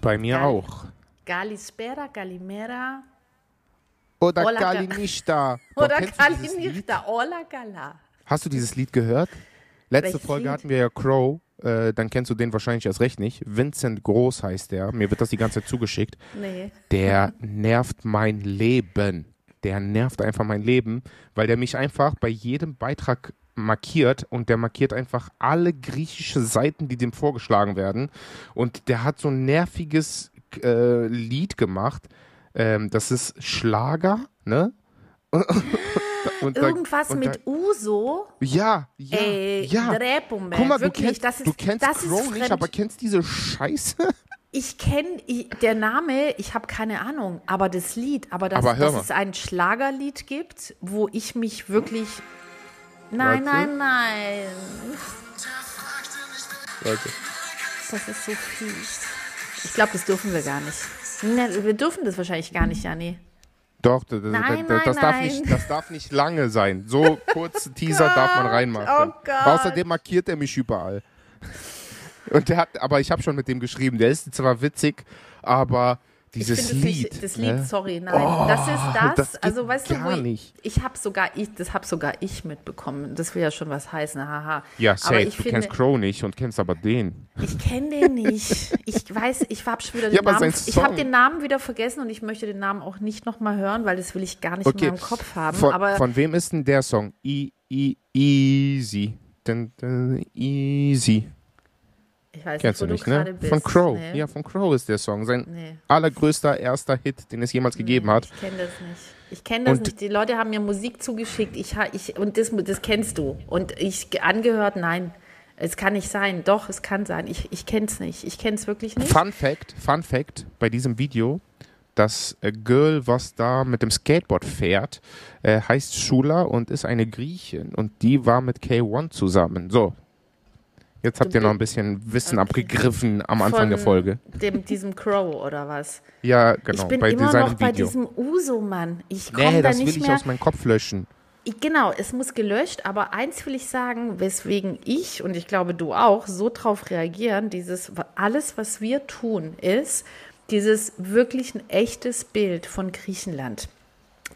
Bei mir Geil. auch. Galispera, Galimera Oder Hola, Ga- Kalinishta. Boah, oder? Galinirta, Ola Gala. Hast du dieses Lied gehört? Letzte Welches Folge Lied? hatten wir ja Crow. Äh, dann kennst du den wahrscheinlich erst recht nicht. Vincent Groß heißt der. Mir wird das die ganze Zeit zugeschickt. Nee. Der nervt mein Leben. Der nervt einfach mein Leben, weil der mich einfach bei jedem Beitrag markiert und der markiert einfach alle griechische Seiten, die dem vorgeschlagen werden. Und der hat so ein nerviges äh, Lied gemacht. Ähm, das ist Schlager, ne? Und da- Irgendwas da- mit Uso. ja, ja, Ey, ja. Guck mal, du Wirklich, kennst, das ist, du kennst das Crow nicht, aber kennst diese Scheiße? Ich kenne der Name, ich habe keine Ahnung, aber das Lied, aber dass, Aber dass es ein Schlagerlied gibt, wo ich mich wirklich. Nein, Warte. nein, nein. Warte. Das ist so fies. Ich glaube, das dürfen wir gar nicht. Ne, wir dürfen das wahrscheinlich gar nicht, Jani. Doch, das, das, Nein, das, das, nein, darf nein. nicht, das darf nicht lange sein. So kurz Teaser darf man reinmachen. oh Gott. Außerdem markiert er mich überall. Und der hat, aber ich habe schon mit dem geschrieben. Der ist zwar witzig, aber dieses Lied. Nicht, das Lied, ne? sorry, nein. das ist das. das also weißt du, wo ich, ich habe sogar ich, das habe sogar ich mitbekommen. Das will ja schon was heißen, haha. Ja, aber safe. ich Du finde, kennst Crow nicht und kennst aber den. ich kenne den nicht. Ich weiß, ich habe schon wieder den Ja, Namen. Ich habe den Namen wieder vergessen und ich möchte den Namen auch nicht nochmal hören, weil das will ich gar nicht Okay. in meinem Kopf haben. Von, aber von wem ist denn der Song? I, I, easy. Dun, dun, easy. Ich weiß Kennst du nicht, wo nicht, du ne? gerade bist. Von Crow. Nee. Ja, von Crow ist der Song. Sein Nee. allergrößter erster Hit, den es jemals gegeben Nee, hat. Ich kenne das nicht. Ich kenne das Und- nicht. Die Leute haben mir Musik zugeschickt. Ich, ich, und das, das kennst du. Und ich ge- angehört, nein. Es kann nicht sein. Doch, es kann sein. Ich, ich kenne es nicht. Ich kenne es wirklich nicht. Fun Fact, Fun Fact bei diesem Video, das Girl, was da mit dem Skateboard fährt, äh, heißt Shula und ist eine Griechin und die war mit K1 zusammen. So. Jetzt habt ihr noch ein bisschen Wissen Okay. abgegriffen am Anfang Von der Folge. Dem, diesem Crow oder was? Ja, genau, ich bin bei immer noch bei Video. diesem Uso-Mann. Ich komme Nee, da das will nicht ich aus meinem Kopf löschen. Genau, es muss gelöscht, aber eins will ich sagen, weswegen ich und ich glaube du auch so drauf reagieren, dieses alles, was wir tun, ist dieses wirklich ein echtes Bild von Griechenland.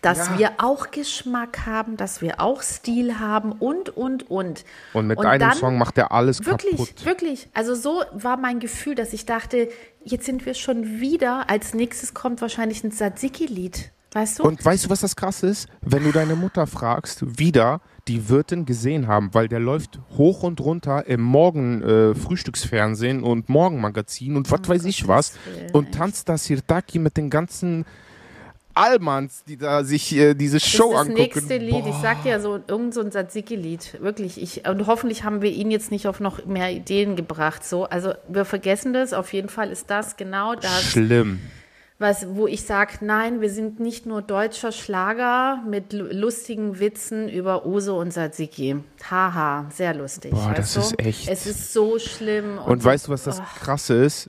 Dass Ja. wir auch Geschmack haben, dass wir auch Stil haben und, und, und. Und mit Und einem Song macht er alles Wirklich, kaputt. wirklich. Also so war mein Gefühl, dass ich dachte, jetzt sind wir schon wieder, als nächstes kommt wahrscheinlich ein Tzatziki-Lied. Weißt du? Und weißt du, was das krass ist? Wenn du deine Mutter fragst, wieder, die wird ihn gesehen haben, weil der läuft hoch und runter im Morgen äh, Frühstücksfernsehen und Morgenmagazin und was weiß ich was und tanzt da Sirtaki mit den ganzen Almans, die da sich äh, diese Das Show das angucken. nächste Lied. Ich Boah. sag dir so, irgend so ein Tzatziki-Lied. Wirklich. Ich, und hoffentlich haben wir ihn jetzt nicht auf noch mehr Ideen gebracht. So, also wir vergessen das. Auf jeden Fall ist das genau das, Schlimm. was, wo ich sage, nein, wir sind nicht nur deutscher Schlager mit lu- lustigen Witzen über Uso und Tzatziki. Haha, sehr lustig. Boah, das du? ist echt- Es ist so schlimm. Und so- weißt du, was das Krasse ist?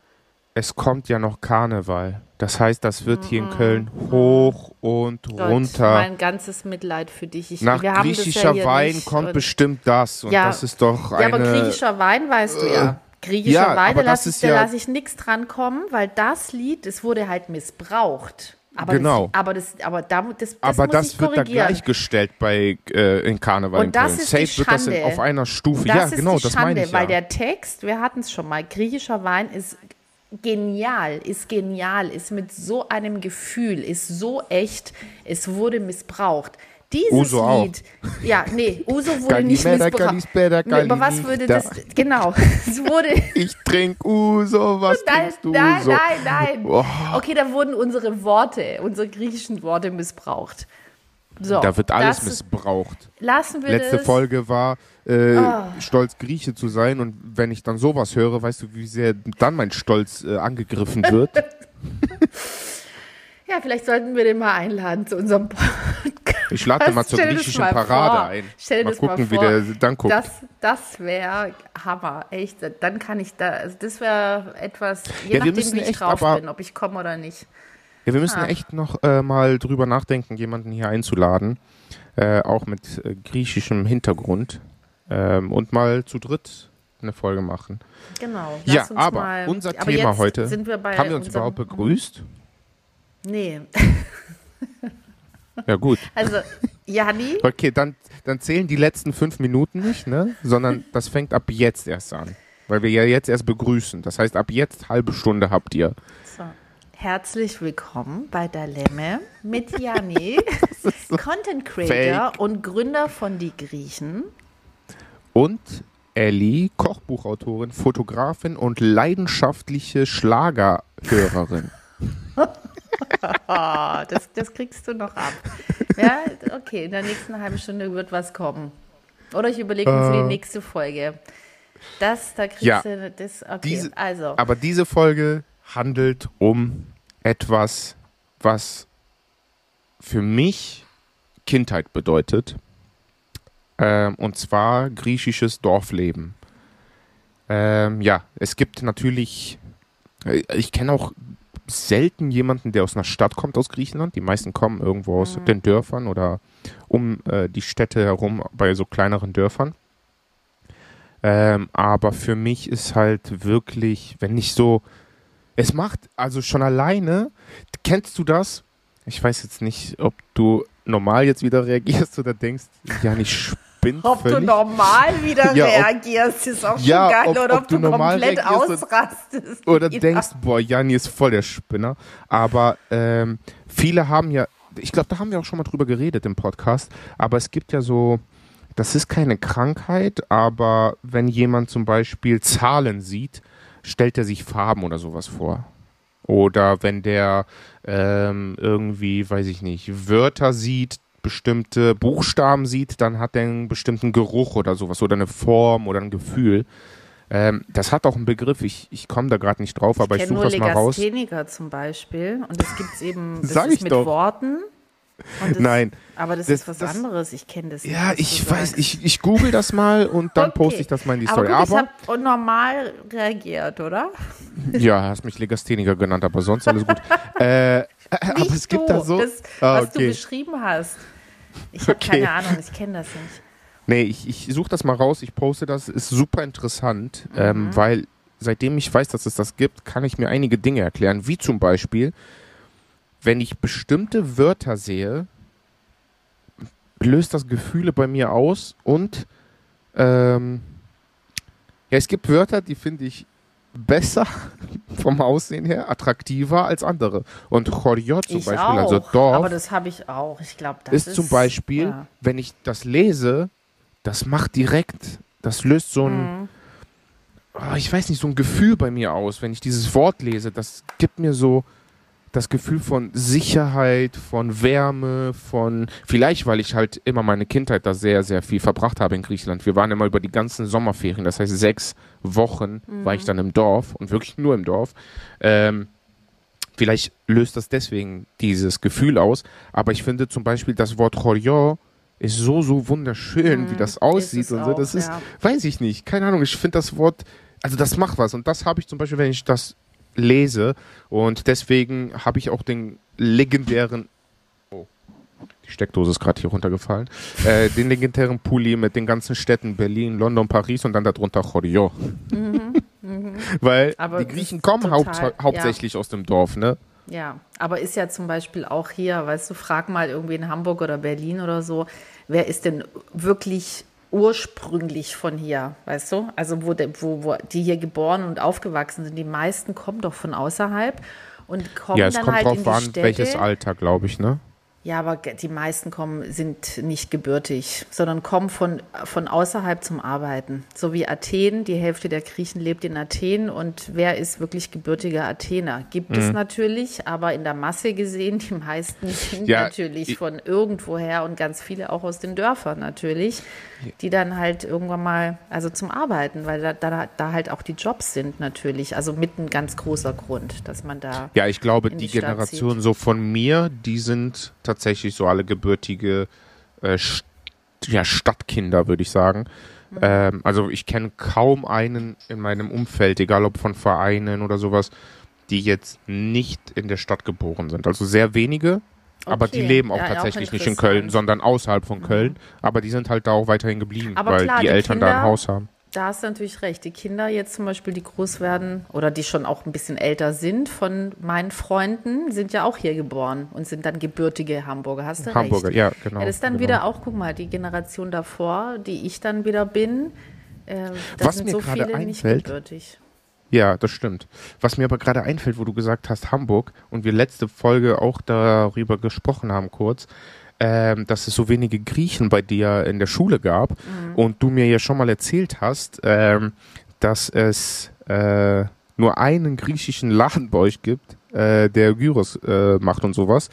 Es kommt ja noch Karneval. Das heißt, das wird hier in Köln hoch und Gott, runter. Mein ganzes Mitleid für dich. Ich, Nach griechischer ja Wein kommt bestimmt das. Und Ja. das ist doch Ja, eine. aber griechischer Wein weißt du ja. Griechischer Ja, Wein, da lasse ich, ja- lass ich nichts dran kommen, weil das Lied, das wurde halt missbraucht. Aber Genau. Das, aber das, aber da, das, das aber das wird da gleichgestellt bei äh, in Karneval Und in das ist Safe die wird das in, Schande. auf einer Stufe. Ja, genau, die das Schande, meine ich weil ja. der Text, wir hatten es schon mal, griechischer Wein ist genial, ist genial, ist mit so einem Gefühl, ist so echt, es wurde missbraucht. Dieses Uso auch. Lied, ja, nee, Uso wurde nicht Kalimera, missbraucht. Kalispera, Nee, Aber was würde das, genau, es wurde, ich trink Uso, was Nein, trinkst du nein, Uso? nein, nein. Boah. Okay, da wurden unsere Worte, unsere griechischen Worte missbraucht. So, Da wird alles missbraucht. Lassen wir Letzte das. Folge war, äh, Ah. stolz Grieche zu sein. Und wenn ich dann sowas höre, weißt du, wie sehr dann mein Stolz äh, angegriffen wird? Ja, vielleicht sollten wir den mal einladen zu unserem Podcast. Ich lade den mal zur griechischen mal Parade vor. ein. Stell mal das mal gucken, wie vor. der dann guckt. Das, das wäre Hammer, echt. Dann kann ich da, also das wäre etwas, je Ja, nachdem, wie ich echt drauf bin, ob ich komme oder nicht. Ja, wir müssen Ah. echt noch äh, mal drüber nachdenken, jemanden hier einzuladen, äh, auch mit äh, griechischem Hintergrund ähm, und mal zu dritt eine Folge machen. Genau. Ja, aber mal, unser aber Thema heute, Sind wir bei haben wir uns überhaupt begrüßt? Nee. Ja gut. Also, Janni, Okay, dann, dann zählen die letzten fünf Minuten nicht, ne? Sondern das fängt ab jetzt erst an. Weil wir ja jetzt erst begrüßen. Das heißt, ab jetzt halbe Stunde habt ihr. So. herzlich willkommen bei Dalemme mit Janni, Content Creator und Gründer von Die Griechen. Und Ellie, Kochbuchautorin, Fotografin und leidenschaftliche Schlagerhörerin. Oh, das, das kriegst du noch ab. Ja, okay, in der nächsten halben Stunde wird was kommen. Oder ich überlege mir für die nächste Folge. Das, da kriegst Äh. Ja. du das, okay, Diese- also. Aber diese Folge handelt um etwas, was für mich Kindheit bedeutet. Ähm, und zwar griechisches Dorfleben. Ähm, ja, es gibt natürlich, äh, ich kenne auch selten jemanden, der aus einer Stadt kommt aus Griechenland. Die meisten kommen irgendwo aus den Dörfern oder um äh, die Städte herum bei so kleineren Dörfern. Ähm, aber für mich ist halt wirklich, wenn ich so, es macht also schon alleine, kennst du das? Ich weiß jetzt nicht, ob du normal jetzt wieder reagierst oder denkst, ja, nicht spinnt Ob du völlig. normal wieder Ja, ob- reagierst, ist auch schon Ja, geil. ob- oder ob ob, du du, komplett ausrastest. Oder wieder. denkst, boah, Jani ist voll der Spinner. Aber ähm, viele haben ja, ich glaube, da haben wir auch schon mal drüber geredet im Podcast, aber es gibt ja so, das ist keine Krankheit, aber wenn jemand zum Beispiel Zahlen sieht, stellt er sich Farben oder sowas vor. Oder wenn der ähm, irgendwie, weiß ich nicht, Wörter sieht, bestimmte Buchstaben sieht, dann hat er einen bestimmten Geruch oder sowas oder eine Form oder ein Gefühl. Ähm, das hat auch einen Begriff, ich, ich komme da gerade nicht drauf, aber ich, ich kenne suche das mal raus. Legastheniker zum Beispiel. Und das gibt es eben das Sag ist ich mit doch. Worten. Das, Nein. Aber das, Das- ist was das- anderes. Ich kenne das nicht. Ja, was ich weiß, sagst. ich, ich google das mal und dann Okay. poste ich das mal in die Story. Aber, gut, Aber, ich habe normal reagiert, oder? ja, hast mich Legastheniker genannt, aber sonst alles gut. äh, aber Nicht es gibt du, da so. Das, Ah, was du okay. beschrieben hast. Ich habe Okay. keine Ahnung, ich kenne das nicht. Nee, ich, ich suche das mal raus, ich poste das, ist super interessant, Mhm. ähm, weil seitdem ich weiß, dass es das gibt, kann ich mir einige Dinge erklären, wie zum Beispiel, wenn ich bestimmte Wörter sehe, löst das Gefühle bei mir aus und ähm, ja, es gibt Wörter, die finde ich besser vom Aussehen her, attraktiver als andere. Und Choriot zum ich Beispiel, auch, also Dorf, aber das habe ich auch. Ich glaube, das ist, zum Beispiel, ja. wenn ich das lese, das macht direkt, das löst so ein, Mhm. ah, ich weiß nicht, so ein Gefühl bei mir aus, wenn ich dieses Wort lese. Das gibt mir so das Gefühl von Sicherheit, von Wärme, von, vielleicht weil ich halt immer meine Kindheit da sehr, sehr viel verbracht habe in Griechenland. Wir waren immer über die ganzen Sommerferien, das heißt sechs Wochen war ich dann im Dorf und wirklich nur im Dorf. Ähm, Vielleicht löst das deswegen dieses Gefühl aus, aber ich finde zum Beispiel das Wort Chorion ist so, so wunderschön, wie das aussieht und so. auch, Das ist, ja. weiß ich nicht, keine Ahnung. Ich finde das Wort, also das macht was und das habe ich zum Beispiel, wenn ich das lese und deswegen habe ich auch den legendären, oh, die Steckdose ist gerade hier runtergefallen, äh, den legendären Pulli mit den ganzen Städten Berlin, London, Paris und dann darunter Chorion. Weil Mhm, Aber die Griechen kommen total- ja. hauptsächlich aus dem Dorf, ne? Ja, aber ist ja zum Beispiel auch hier, weißt du, frag mal irgendwie in Hamburg oder Berlin oder so, wer ist denn wirklich ursprünglich von hier, weißt du? Also wo, der, wo, wo die hier geboren und aufgewachsen sind, die meisten kommen doch von außerhalb und kommen Ja, es dann kommt halt in drauf die an, Städte. welches Alter, glaube ich, ne? Ja, aber die meisten kommen, sind nicht gebürtig, sondern kommen von, von außerhalb zum Arbeiten. So wie Athen, die Hälfte der Griechen lebt in Athen und wer ist wirklich gebürtiger Athener? Gibt Mhm. es natürlich, aber in der Masse gesehen, die meisten sind Ja, natürlich ich- von irgendwoher und ganz viele auch aus den Dörfern natürlich, die dann halt irgendwann mal, also zum Arbeiten, weil da, da, da halt auch die Jobs sind natürlich. Also mit ein ganz großer Grund, dass man da. Ja, ich glaube, die, die Generation so von mir, die sind tatsächlich so alle gebürtige äh, St ja, Stadtkinder, würde ich sagen. Mhm. Ähm, also ich kenne kaum einen in meinem Umfeld, egal ob von Vereinen oder sowas, die jetzt nicht in der Stadt geboren sind. Also sehr wenige, aber die leben auch Ja, auch tatsächlich nicht in Köln. Mhm. sondern außerhalb von Köln. Aber die sind halt da auch weiterhin geblieben, Aber weil klar, die die Eltern da ein Kinder- Haus haben. da hast du natürlich recht. Die Kinder jetzt zum Beispiel, die groß werden oder die schon auch ein bisschen älter sind von meinen Freunden, sind ja auch hier geboren und sind dann gebürtige Hamburger. Hast du Hamburger, recht. ja, genau. Ja, das ist dann genau. wieder auch, guck mal, die Generation davor, die ich dann wieder bin, äh, Was sind mir so gerade viele nicht einfällt, gebürtig. Ja, das stimmt. Was mir aber gerade einfällt, wo du gesagt hast, Hamburg, und wir letzte Folge auch darüber gesprochen haben kurz, ähm, dass es so wenige Griechen bei dir in der Schule gab Mhm. und du mir ja schon mal erzählt hast, ähm, dass es äh, nur einen griechischen Laden bei euch gibt, äh, der Gyros äh, macht und sowas.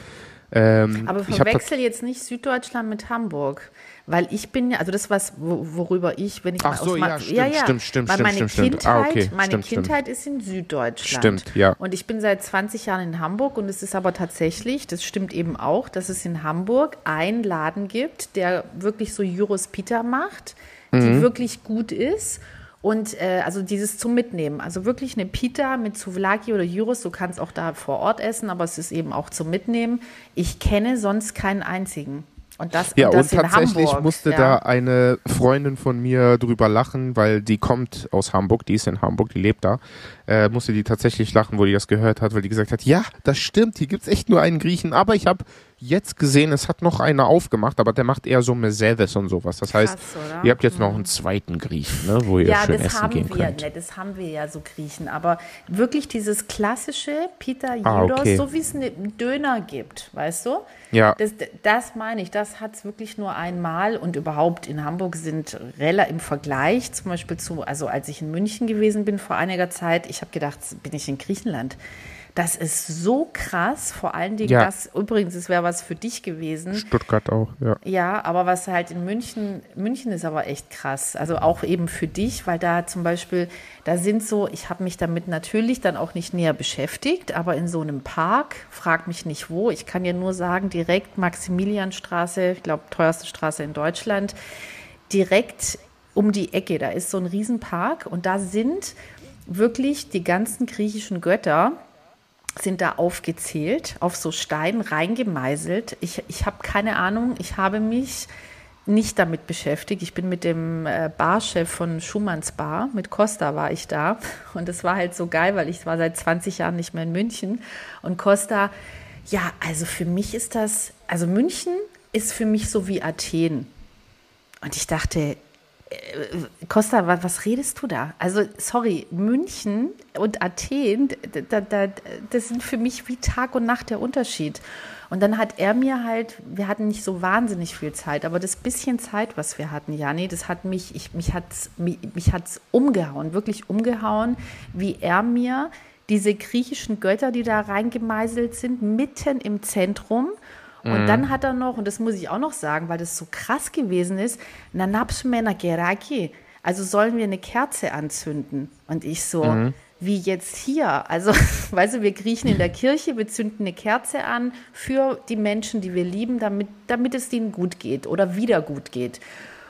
Ähm, Aber verwechsel jetzt nicht Süddeutschland mit Hamburg. Weil ich bin ja, also das, was, wo- worüber ich, wenn ich Ach mal so, aus ja, Ma- stimmt, stimmt, stimmt, weil stimmt, meine stimmt, stimmt. Kindheit, Ah, okay, meine stimmt, stimmt. Kindheit ist in Süddeutschland. Stimmt, ja. Und ich bin seit 20 Jahren in Hamburg und es ist aber tatsächlich, das stimmt eben auch, dass es in Hamburg einen Laden gibt, der wirklich so Gyros Pita macht, die Mhm. wirklich gut ist. Und äh, also dieses zum Mitnehmen. Also wirklich eine Pita mit Souvlaki oder Gyros. Du kannst auch da vor Ort essen, aber es ist eben auch zum Mitnehmen. Ich kenne sonst keinen einzigen. Und das, Ja, und und das in tatsächlich Hamburg. musste ja. da eine Freundin von mir drüber lachen, weil die kommt aus Hamburg, die ist in Hamburg, die lebt da. Äh, musste die tatsächlich lachen, wo die das gehört hat, weil die gesagt hat, ja, das stimmt, hier gibt's echt nur einen Griechen, aber ich habe jetzt gesehen, es hat noch einer aufgemacht, aber der macht eher so Mercedes und sowas. Das heißt, Krass, ihr habt jetzt noch einen zweiten Griechen, ne, wo ihr Ja, schön essen gehen wir, könnt. ne, das haben wir ja so Griechen. Aber wirklich dieses klassische Pita Ah, Judos, okay. so wie es einen Döner gibt, weißt du? Ja. Das, das meine ich, das hat es wirklich nur einmal und überhaupt in Hamburg sind rela im Vergleich zum Beispiel zu, also als ich in München gewesen bin vor einiger Zeit, ich habe gedacht, bin ich in Griechenland. Das ist so krass, vor allen Dingen Ja. das, übrigens, es wäre was für dich gewesen. Stuttgart auch, ja. Ja, aber was halt in München, München ist aber echt krass. Also auch eben für dich, weil da zum Beispiel, da sind so, ich habe mich damit natürlich dann auch nicht näher beschäftigt, aber in so einem Park, frag mich nicht wo, ich kann dir nur sagen, direkt Maximilianstraße, ich glaube, teuerste Straße in Deutschland, direkt um die Ecke, da ist so ein Riesenpark und da sind wirklich die ganzen griechischen Götter, sind da aufgezählt, auf so Steinen reingemeißelt. Ich, ich habe keine Ahnung, ich habe mich nicht damit beschäftigt. Ich bin mit dem äh, Barchef von Schumanns Bar, mit Costa war ich da. Und es war halt so geil, weil ich war seit 20 Jahren nicht mehr in München. Und Costa, ja, also für mich ist das, also München ist für mich so wie Athen. Und ich dachte, Costa, was, redest du da? Also, sorry, München und Athen, da, da, das sind für mich wie Tag und Nacht der Unterschied. Und dann hat er mir halt, wir hatten nicht so wahnsinnig viel Zeit, aber das bisschen Zeit, was wir hatten, Jani, das hat mich, ich, mich hat's, mich, mich hat's umgehauen, wirklich umgehauen, wie er mir diese griechischen Götter, die da reingemeißelt sind, mitten im Zentrum. Und dann hat er noch, und das muss ich auch noch sagen, weil das so krass gewesen ist, Nanapsmena Geraki. Also sollen wir eine Kerze anzünden? Und ich so, wie jetzt hier? Also, weißt du, wir kriechen in der Kirche, wir zünden eine Kerze an für die Menschen, die wir lieben, damit, damit es denen gut geht oder wieder gut geht.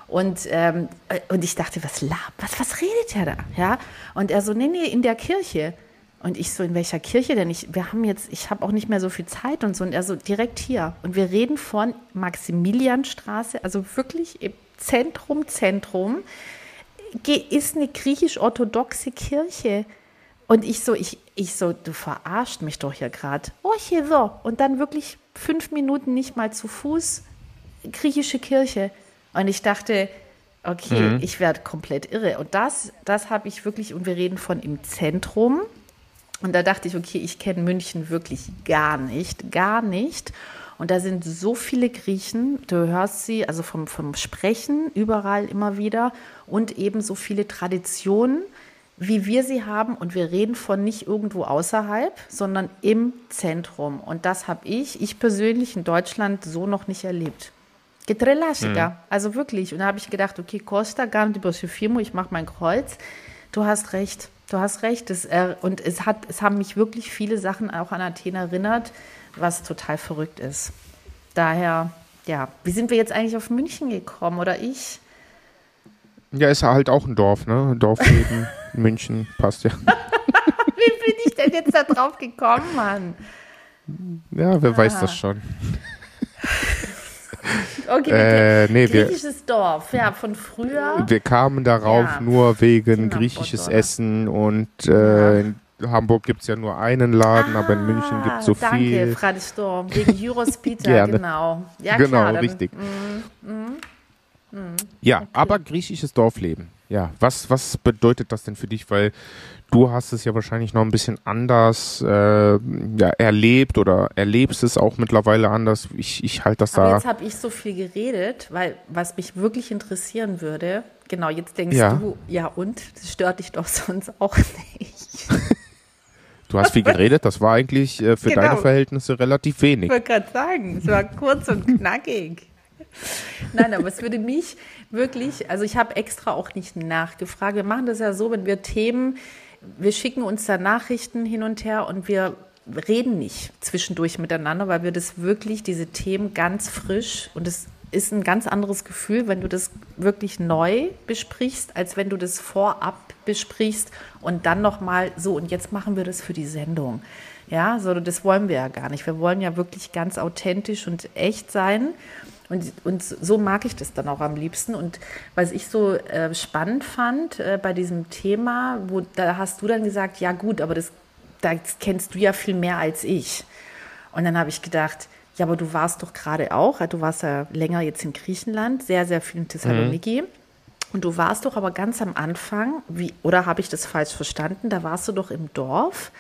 Und, ähm, äh, und ich dachte, was, lab, was, was redet er da? Ja? Und er so, nee, nee, in der Kirche. Und ich so, in welcher Kirche denn? Ich, wir haben jetzt, ich habe auch nicht mehr so viel Zeit und so. Und er so, direkt hier. Und wir reden von Maximilianstraße, also wirklich im Zentrum, Zentrum, ist eine griechisch-orthodoxe Kirche. Und ich so, ich, ich so, du verarscht mich doch hier gerade. Oh, hier so. Und dann wirklich fünf Minuten nicht mal zu Fuß, griechische Kirche. Und ich dachte, okay, ich werde komplett irre. Und das, das habe ich wirklich, und wir reden von im Zentrum. Und da dachte ich, okay, ich kenne München wirklich gar nicht, gar nicht. Und da sind so viele Griechen, du hörst sie, also vom, vom Sprechen überall immer wieder und eben so viele Traditionen, wie wir sie haben. Und wir reden von nicht irgendwo außerhalb, sondern im Zentrum. Und das habe ich, ich persönlich in Deutschland so noch nicht erlebt. Getrelasica, also wirklich. Und da habe ich gedacht, okay, Costa, Garn Firmo, ich mache mein Kreuz. Du hast recht, du hast recht. Das, äh, und es, hat, es haben mich wirklich viele Sachen auch an Athen erinnert, was total verrückt ist. Daher, ja, wie sind wir jetzt eigentlich auf München gekommen oder ich? Ja, ist ja halt auch ein Dorf, ne? Dorfleben, München, passt ja. Wie bin ich denn jetzt da drauf gekommen, Mann? Ja, wer weiß Ah. das schon. Okay, Äh, nee, wir- griechisches Dorf, ja, von früher. Wir kamen darauf Ja. nur wegen griechisches oder? Essen und äh, in Hamburg gibt es ja nur einen Laden, aber in München gibt es so Ah, danke, viel. Frade Sturm, wegen Juros Peter, Gerne. genau. Ja, genau, klar, dann- richtig. Mhm. Ja, aber griechisches Dorfleben. Ja, was, was bedeutet das denn für dich? Weil du hast es ja wahrscheinlich noch ein bisschen anders äh, ja, erlebt oder erlebst es auch mittlerweile anders. Ich, ich halte das Aber da. jetzt habe ich so viel geredet, weil was mich wirklich interessieren würde, genau, jetzt denkst Ja. du, ja und, das stört dich doch sonst auch nicht. Du hast viel geredet, das war eigentlich äh, für Genau. deine Verhältnisse relativ wenig. Ich wollte gerade sagen, es war kurz und knackig. Nein, aber es würde mich wirklich, also ich habe extra auch nicht nachgefragt. Wir machen das ja so, wenn wir Themen, wir schicken uns da Nachrichten hin und her und wir reden nicht zwischendurch miteinander, weil wir das wirklich, diese Themen ganz frisch und es ist ein ganz anderes Gefühl, wenn du das wirklich neu besprichst, als wenn du das vorab besprichst und dann nochmal so und jetzt machen wir das für die Sendung. Ja, so das wollen wir ja gar nicht. Wir wollen ja wirklich ganz authentisch und echt sein. Und, und so mag ich das dann auch am liebsten. Und was ich so äh, spannend fand äh, bei diesem Thema, wo da hast du dann gesagt, ja gut, aber das, das kennst du ja viel mehr als ich. Und dann habe ich gedacht, ja, aber du warst doch gerade auch, du warst ja länger jetzt in Griechenland, sehr, sehr viel in Thessaloniki. Und du warst doch aber ganz am Anfang, wie, oder habe ich das falsch verstanden? Da warst du doch im Dorf.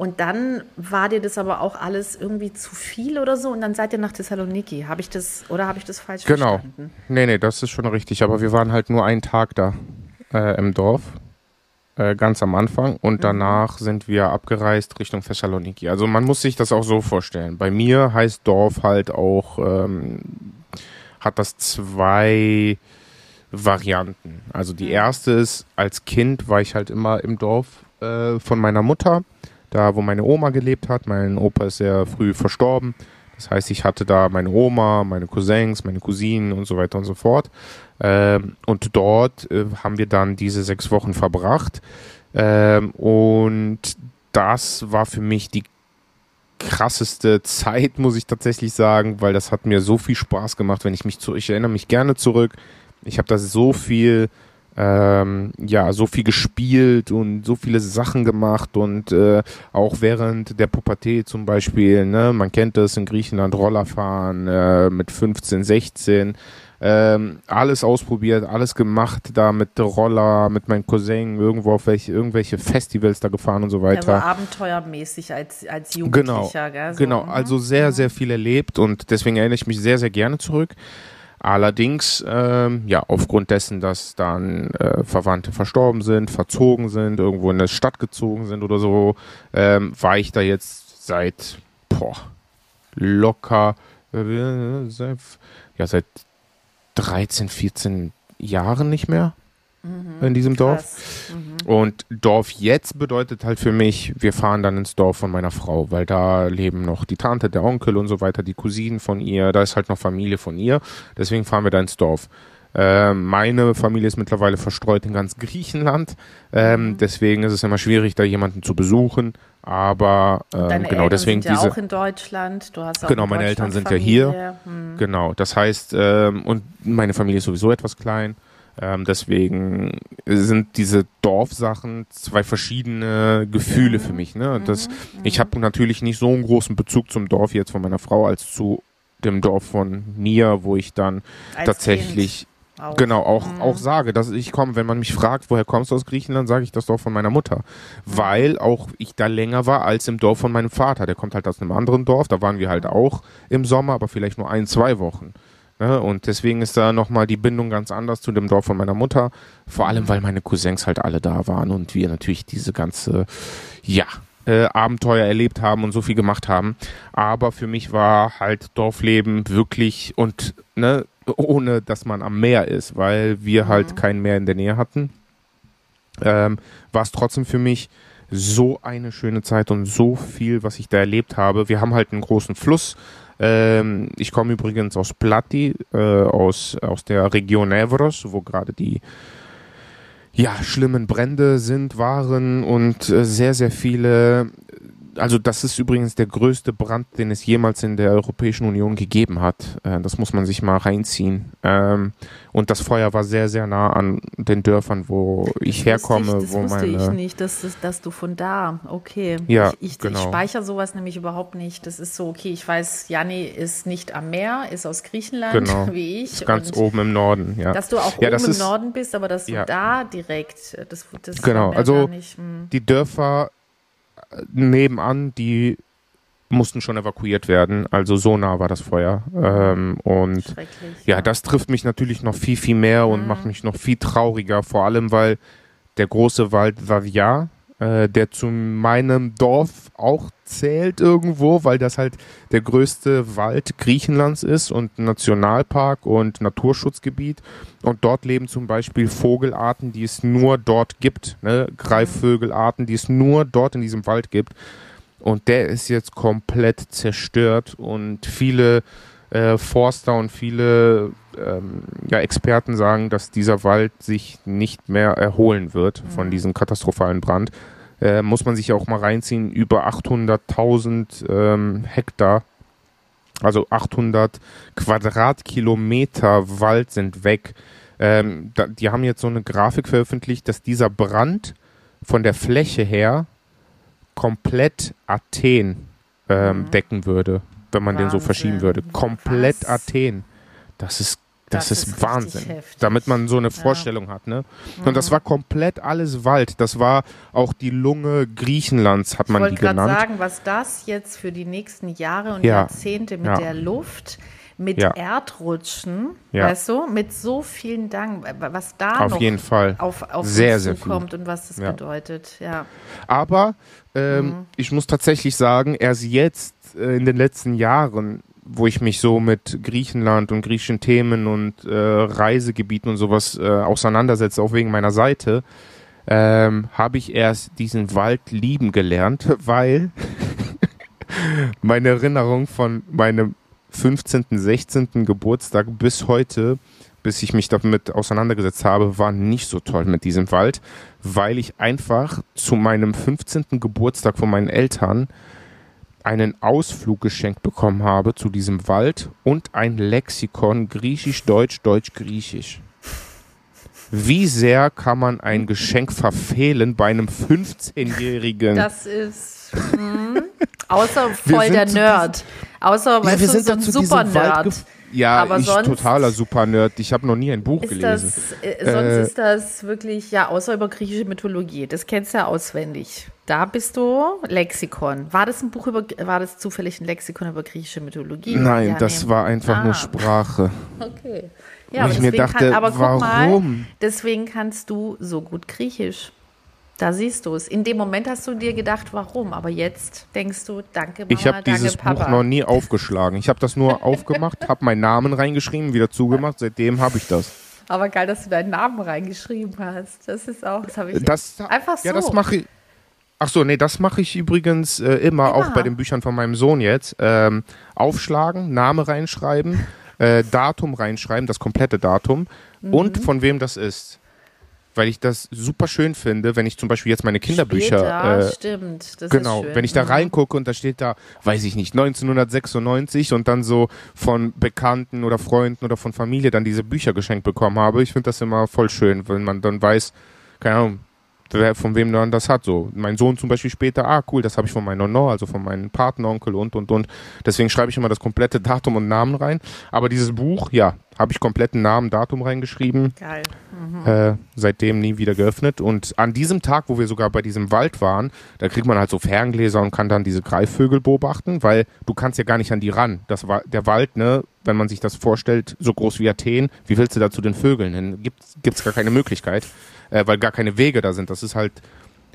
Und dann war dir das aber auch alles irgendwie zu viel oder so. Und dann seid ihr nach Thessaloniki. Habe ich das, oder habe ich das falsch Genau. verstanden? Nee, nee, das ist schon richtig. Aber wir waren halt nur einen Tag da äh, im Dorf. Äh, ganz am Anfang. Und danach sind wir abgereist Richtung Thessaloniki. Also man muss sich das auch so vorstellen. Bei mir heißt Dorf halt auch, ähm, hat das zwei Varianten. Also die erste ist, als Kind war ich halt immer im Dorf äh, von meiner Mutter, da wo meine Oma gelebt hat. Mein Opa ist sehr früh verstorben. Das heißt, ich hatte da meine Oma, meine Cousins, meine Cousinen und so weiter und so fort. Ähm, und dort äh, haben wir dann diese sechs Wochen verbracht. Ähm, und das war für mich die krasseste Zeit, muss ich tatsächlich sagen, weil das hat mir so viel Spaß gemacht, wenn ich mich zu, ich erinnere mich gerne zurück. Ich habe da so viel, ähm, ja, so viel gespielt und so viele Sachen gemacht und äh, auch während der Pubertät zum Beispiel, ne, man kennt das in Griechenland, Rollerfahren äh, mit 15, 16, ähm, alles ausprobiert, alles gemacht da mit der Roller, mit meinen Cousin, irgendwo auf welche, irgendwelche Festivals da gefahren und so Der weiter. war abenteuermäßig als, als Genau, Jugendlicher. Gell? So, genau. Also sehr, sehr viel erlebt und deswegen erinnere ich mich sehr, sehr gerne zurück. Allerdings, ähm, ja, aufgrund dessen, dass dann äh, Verwandte verstorben sind, verzogen sind, irgendwo in eine Stadt gezogen sind oder so, ähm, war ich da jetzt seit, boah, locker, äh, seit, ja, seit 13, 14 Jahren nicht mehr in diesem Dorf. Krass. Und Dorf jetzt bedeutet halt für mich, wir fahren dann ins Dorf von meiner Frau, weil da leben noch die Tante, der Onkel und so weiter, die Cousinen von ihr, da ist halt noch Familie von ihr. Deswegen fahren wir da ins Dorf. Ähm, meine Familie ist mittlerweile verstreut in ganz Griechenland. Ähm, Deswegen ist es immer schwierig, da jemanden zu besuchen. Aber ähm, Deine genau, Eltern deswegen sind ja diese. auch in Deutschland. Du hast auch Genau, in meine Eltern sind ja hier. Familie. Hm. Genau, das heißt, ähm, und meine Familie ist sowieso etwas klein. Ähm, deswegen sind diese Dorfsachen zwei verschiedene Gefühle Mhm. für mich. Ne? Das, Ich habe natürlich nicht so einen großen Bezug zum Dorf jetzt von meiner Frau als zu dem Dorf von mir, wo ich dann Als tatsächlich auch. genau auch, auch sage, dass ich komme, wenn man mich fragt, woher kommst du aus Griechenland, sage ich das Dorf von meiner Mutter. Weil auch ich da länger war als im Dorf von meinem Vater. Der kommt halt aus einem anderen Dorf, da waren wir halt auch im Sommer, aber vielleicht nur ein, zwei Wochen. Ne? Und deswegen ist da nochmal die Bindung ganz anders zu dem Dorf von meiner Mutter. Vor allem, weil meine Cousins halt alle da waren und wir natürlich diese ganze, ja, äh, Abenteuer erlebt haben und so viel gemacht haben. Aber für mich war halt Dorfleben wirklich und ne, ohne dass man am Meer ist, weil wir halt kein Meer in der Nähe hatten, ähm, war es trotzdem für mich so eine schöne Zeit und so viel, was ich da erlebt habe. Wir haben halt einen großen Fluss. Ähm, ich komme übrigens aus Plati, äh, aus, aus der Region Evros, wo gerade die ja, schlimmen Brände sind, waren und äh, sehr, sehr viele also das ist übrigens der größte Brand, den es jemals in der Europäischen Union gegeben hat. Äh, das muss man sich mal reinziehen. Ähm, und das Feuer war sehr, sehr nah an den Dörfern, wo ich herkomme. Ich, das wo wusste meine, ich nicht, dass, dass, du von da, okay. Ja, ich, ich, genau. ich speichere sowas nämlich überhaupt nicht. Das ist so, okay, ich weiß, Janni ist nicht am Meer, ist aus Griechenland, Genau. wie ich. Ganz und oben im Norden, ja. Dass du auch Ja, oben im ist- Norden bist, aber dass du Ja. da direkt, das, das Genau, also nicht, hm. die Dörfer äh, nebenan, die mussten schon evakuiert werden. Also so nah war das Feuer. Ähm, und schrecklich. ja, das trifft mich natürlich noch viel, viel mehr und macht mich noch viel trauriger. Vor allem, weil der große Wald Vavia, äh, der zu meinem Dorf auch zählt irgendwo, weil das halt der größte Wald Griechenlands ist und Nationalpark und Naturschutzgebiet. Und dort leben zum Beispiel Vogelarten, die es nur dort gibt. Ne? Greifvögelarten, die es nur dort in diesem Wald gibt. Und der ist jetzt komplett zerstört und viele äh, Forster und viele ähm, ja, Experten sagen, dass dieser Wald sich nicht mehr erholen wird von diesem katastrophalen Brand. Äh, muss man sich auch mal reinziehen, über 800.000 ähm, Hektar, also 800 Quadratkilometer Wald sind weg. Ähm, da, die haben jetzt so eine Grafik veröffentlicht, dass dieser Brand von der Fläche her komplett Athen ähm, decken würde, wenn man den so verschieben Mhm. Wahnsinn. würde. Komplett Was? Athen. Das ist, das, Das ist, ist Wahnsinn. Damit man so eine Vorstellung hat, ne? Und das war komplett alles Wald. Das war auch die Lunge Griechenlands, hat Ich man die wollte gerade genannt. sagen, was das jetzt für die nächsten Jahre und Ja. Jahrzehnte mit Ja. der Luft, mit Ja. Erdrutschen, Ja. weißt du, mit so vielen Dank, was da Auf noch jeden Fall. auf, auf Sehr, uns zukommt und was das Ja. bedeutet. Ja. Aber ähm, Mhm. ich muss tatsächlich sagen, erst jetzt äh, in den letzten Jahren, wo ich mich so mit Griechenland und griechischen Themen und äh, Reisegebieten und sowas äh, auseinandersetze, auch wegen meiner Seite, ähm, habe ich erst diesen Wald lieben gelernt, weil meine Erinnerung von meinem 15., 16. Geburtstag bis heute, bis ich mich damit auseinandergesetzt habe, war nicht so toll mit diesem Wald, weil ich einfach zu meinem 15. Geburtstag von meinen Eltern einen Ausflug geschenkt bekommen habe zu diesem Wald und ein Lexikon Griechisch, Deutsch, Deutsch, Griechisch. Wie sehr kann man ein Geschenk verfehlen bei einem 15-Jährigen? Das ist hm, außer Wir voll der Nerd. Außer weißt wir du, sind so ein zu super diesem Wald Nerd. gef- Ja, Aber ich sonst- totaler Super-Nerd. Ich habe noch nie ein Buch gelesen. das, äh, sonst Äh, ist das wirklich, ja, außer über griechische Mythologie. Das kennst du ja auswendig. Da bist du Lexikon. War das ein Buch über, war das zufällig ein Lexikon über griechische Mythologie? Nein, ja, das nee. war einfach Ah. nur Sprache. Okay. Ja, aber ich mir deswegen dachte, kann, aber guck mal, warum? deswegen kannst du so gut Griechisch. Da siehst du es. In dem Moment hast du dir gedacht, warum, aber jetzt denkst du, danke Mama, Ich habe dieses Papa. Buch noch nie aufgeschlagen. Ich habe das nur aufgemacht, habe meinen Namen reingeschrieben, wieder zugemacht. Seitdem habe ich das. aber geil, dass du deinen Namen reingeschrieben hast. Das ist auch, das habe ich Das einfach so. Ja, das mache ich. Ach so, nee, das mache ich übrigens äh, immer, auch Immer. bei den Büchern von meinem Sohn jetzt. Ähm, aufschlagen, Name reinschreiben, äh, Datum reinschreiben, das komplette Datum Mhm. und von wem das ist. Weil ich das super schön finde, wenn ich zum Beispiel jetzt meine Kinderbücher. Später, Äh, stimmt. Das Genau, ist schön. wenn ich da reingucke und da steht da, weiß ich nicht, 1996 und dann so von Bekannten oder Freunden oder von Familie dann diese Bücher geschenkt bekommen habe. Ich finde das immer voll schön, wenn man dann weiß, keine Ahnung, wer, von wem man das hat. So, mein Sohn zum Beispiel später, ah cool, das habe ich von meinem Nonno, also von meinem Patenonkel und und und. Deswegen schreibe ich immer das komplette Datum und Namen rein. Aber dieses Buch, ja, habe ich kompletten Namen, Datum reingeschrieben. Geil. Äh, seitdem nie wieder geöffnet. Und an diesem Tag, wo wir sogar bei diesem Wald waren, da kriegt man halt so Ferngläser und kann dann diese Greifvögel beobachten, weil du kannst ja gar nicht an die ran. Das war der Wald, ne, wenn man sich das vorstellt, so groß wie Athen, wie willst du da zu den Vögeln hin? Gibt es gar keine Möglichkeit, äh, weil gar keine Wege da sind. Das ist halt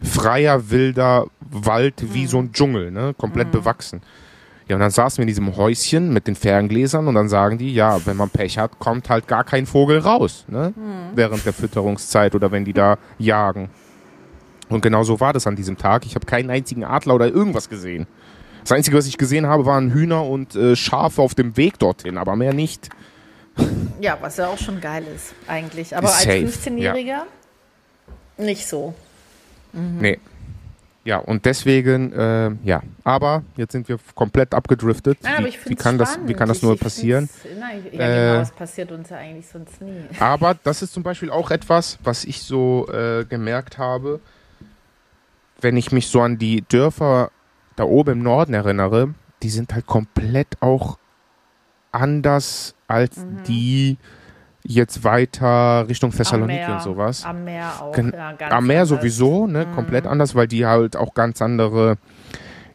freier, wilder Wald wie so ein Dschungel, ne? Komplett bewachsen. Ja, und dann saßen wir in diesem Häuschen mit den Ferngläsern und dann sagen die, ja, wenn man Pech hat, kommt halt gar kein Vogel raus, ne? Während der Fütterungszeit oder wenn die da jagen. Und genau so war das an diesem Tag. Ich habe keinen einzigen Adler oder irgendwas gesehen. Das Einzige, was ich gesehen habe, waren Hühner und äh, Schafe auf dem Weg dorthin, aber mehr nicht. Ja, was ja auch schon geil ist, eigentlich. Aber Ist als safe, 15-Jähriger nicht so. Nee. Ja, und deswegen, äh, ja, aber jetzt sind wir komplett abgedriftet. Nein, aber wie, ich wie, kann das, wie spannend. kann das Ich- nur ich passieren? Nein, ja, Äh, genau, es passiert uns ja eigentlich sonst nie. Aber das ist zum Beispiel auch etwas, was ich so äh, gemerkt habe, wenn ich mich so an die Dörfer da oben im Norden erinnere, die sind halt komplett auch anders als Mhm. die jetzt weiter Richtung Thessaloniki Meer, und sowas. Am Meer auch, Gen- ja, Am Meer anders. sowieso, ne, Mhm. komplett anders, weil die halt auch ganz andere,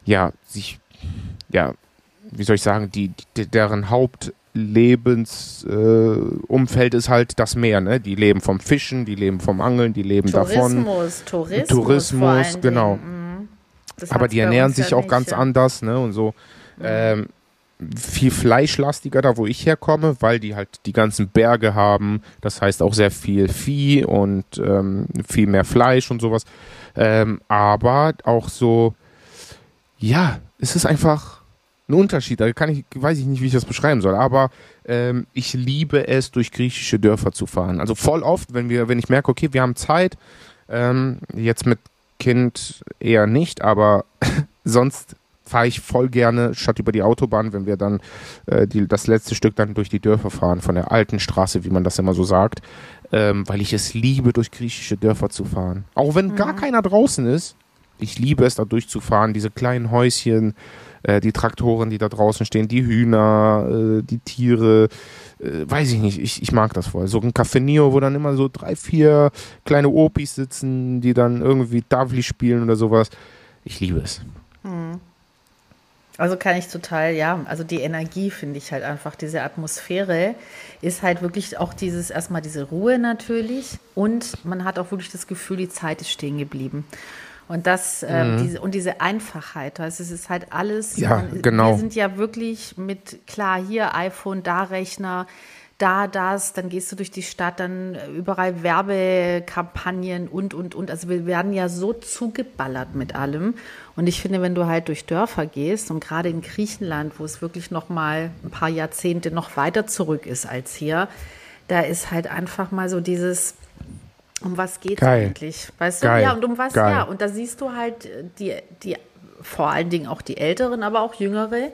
ja, sich, ja, wie soll ich sagen, die, die deren Hauptlebensumfeld äh, Umfeld ist halt das Meer, ne? Die leben vom Fischen, die leben vom Angeln, die leben davon. Tourismus, Tourismus, Tourismus, allen genau. Dingen. Mhm. Aber die ernähren uns ja sich auch ganz anders, ne? Und so. Ähm, viel fleischlastiger da, wo ich herkomme, weil die halt die ganzen Berge haben. Das heißt auch sehr viel Vieh und ähm, viel mehr Fleisch und sowas. Ähm, aber auch so, ja, es ist einfach ein Unterschied. Da kann ich, weiß ich nicht, wie ich das beschreiben soll. Aber ähm, ich liebe es, durch griechische Dörfer zu fahren. Also voll oft, wenn wir, wenn ich merke, okay, wir haben Zeit, ähm, jetzt mit Kind eher nicht, aber sonst fahre ich voll gerne statt über die Autobahn, wenn wir dann äh, die, das letzte Stück dann durch die Dörfer fahren, von der alten Straße, wie man das immer so sagt, ähm, weil ich es liebe, durch griechische Dörfer zu fahren. Auch wenn gar keiner draußen ist, ich liebe es, da durchzufahren, diese kleinen Häuschen, äh, die Traktoren, die da draußen stehen, die Hühner, äh, die Tiere, äh, weiß ich nicht, ich, ich mag das voll. So ein Café Neo, wo dann immer so drei, vier kleine Opis sitzen, die dann irgendwie Tavli spielen oder sowas. Ich liebe es. Also kann ich total, ja, also die Energie finde ich halt einfach, diese Atmosphäre ist halt wirklich auch dieses, erstmal diese Ruhe natürlich und man hat auch wirklich das Gefühl, die Zeit ist stehen geblieben. Und das, ähm, diese, und diese Einfachheit, also es ist halt alles, Ja, man, genau. wir sind ja wirklich mit, klar, hier iPhone, da Rechner, da das, dann gehst du durch die Stadt, dann überall Werbekampagnen und, und, und. Also wir werden ja so zugeballert mit allem. Und ich finde, wenn du halt durch Dörfer gehst und gerade in Griechenland, wo es wirklich noch mal ein paar Jahrzehnte noch weiter zurück ist als hier, da ist halt einfach mal so dieses, um was geht es Geil. eigentlich? Weißt du? Geil. Ja, und um was, Geil. ja. Und da siehst du halt äh, die, die, vor allen Dingen auch die Älteren, aber auch Jüngere,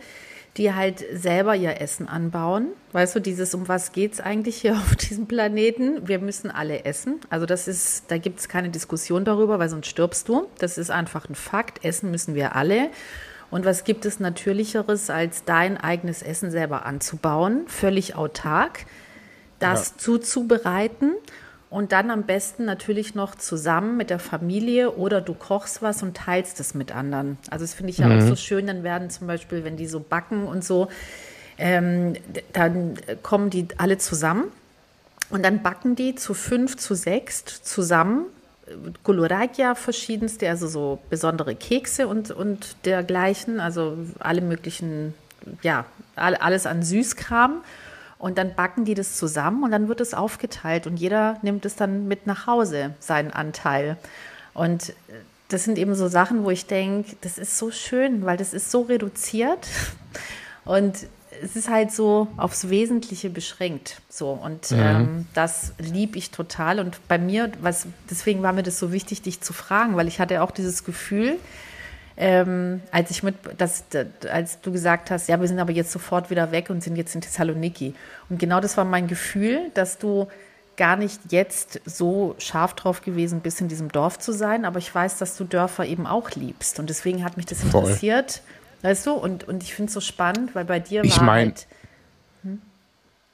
die halt selber ihr Essen anbauen. Weißt du, dieses, um was geht es eigentlich hier auf diesem Planeten? Wir müssen alle essen. Also das ist, da gibt es keine Diskussion darüber, weil sonst stirbst du. Das ist einfach ein Fakt. Essen müssen wir alle. Und was gibt es Natürlicheres, als dein eigenes Essen selber anzubauen, völlig autark, das zuzubereiten und dann am besten natürlich noch zusammen mit der Familie oder du kochst was und teilst es mit anderen. Also das finde ich ja auch so schön, dann werden zum Beispiel, wenn die so backen und so, ähm, dann kommen die alle zusammen und dann backen die zu fünf, zu sechs zusammen. Golorakia verschiedenste, also so besondere Kekse und, und dergleichen, also alle möglichen, ja, all- alles an Süßkram. Und dann backen die das zusammen und dann wird es aufgeteilt und jeder nimmt es dann mit nach Hause, seinen Anteil. Und äh, das sind eben so Sachen, wo ich denke, das ist so schön, weil das ist so reduziert und es ist halt so aufs Wesentliche beschränkt. So und ähm, das liebe ich total. Und bei mir, was deswegen war mir das so wichtig, dich zu fragen, weil ich hatte auch dieses Gefühl, ähm, als ich mit, dass, als du gesagt hast, ja, wir sind aber jetzt sofort wieder weg und sind jetzt in Thessaloniki. Und genau das war mein Gefühl, dass du gar nicht jetzt so scharf drauf gewesen bist, in diesem Dorf zu sein, aber ich weiß, dass du Dörfer eben auch liebst. Und deswegen hat mich das Voll. interessiert. Weißt du, und, und ich finde es so spannend, weil bei dir Ich war mein- halt,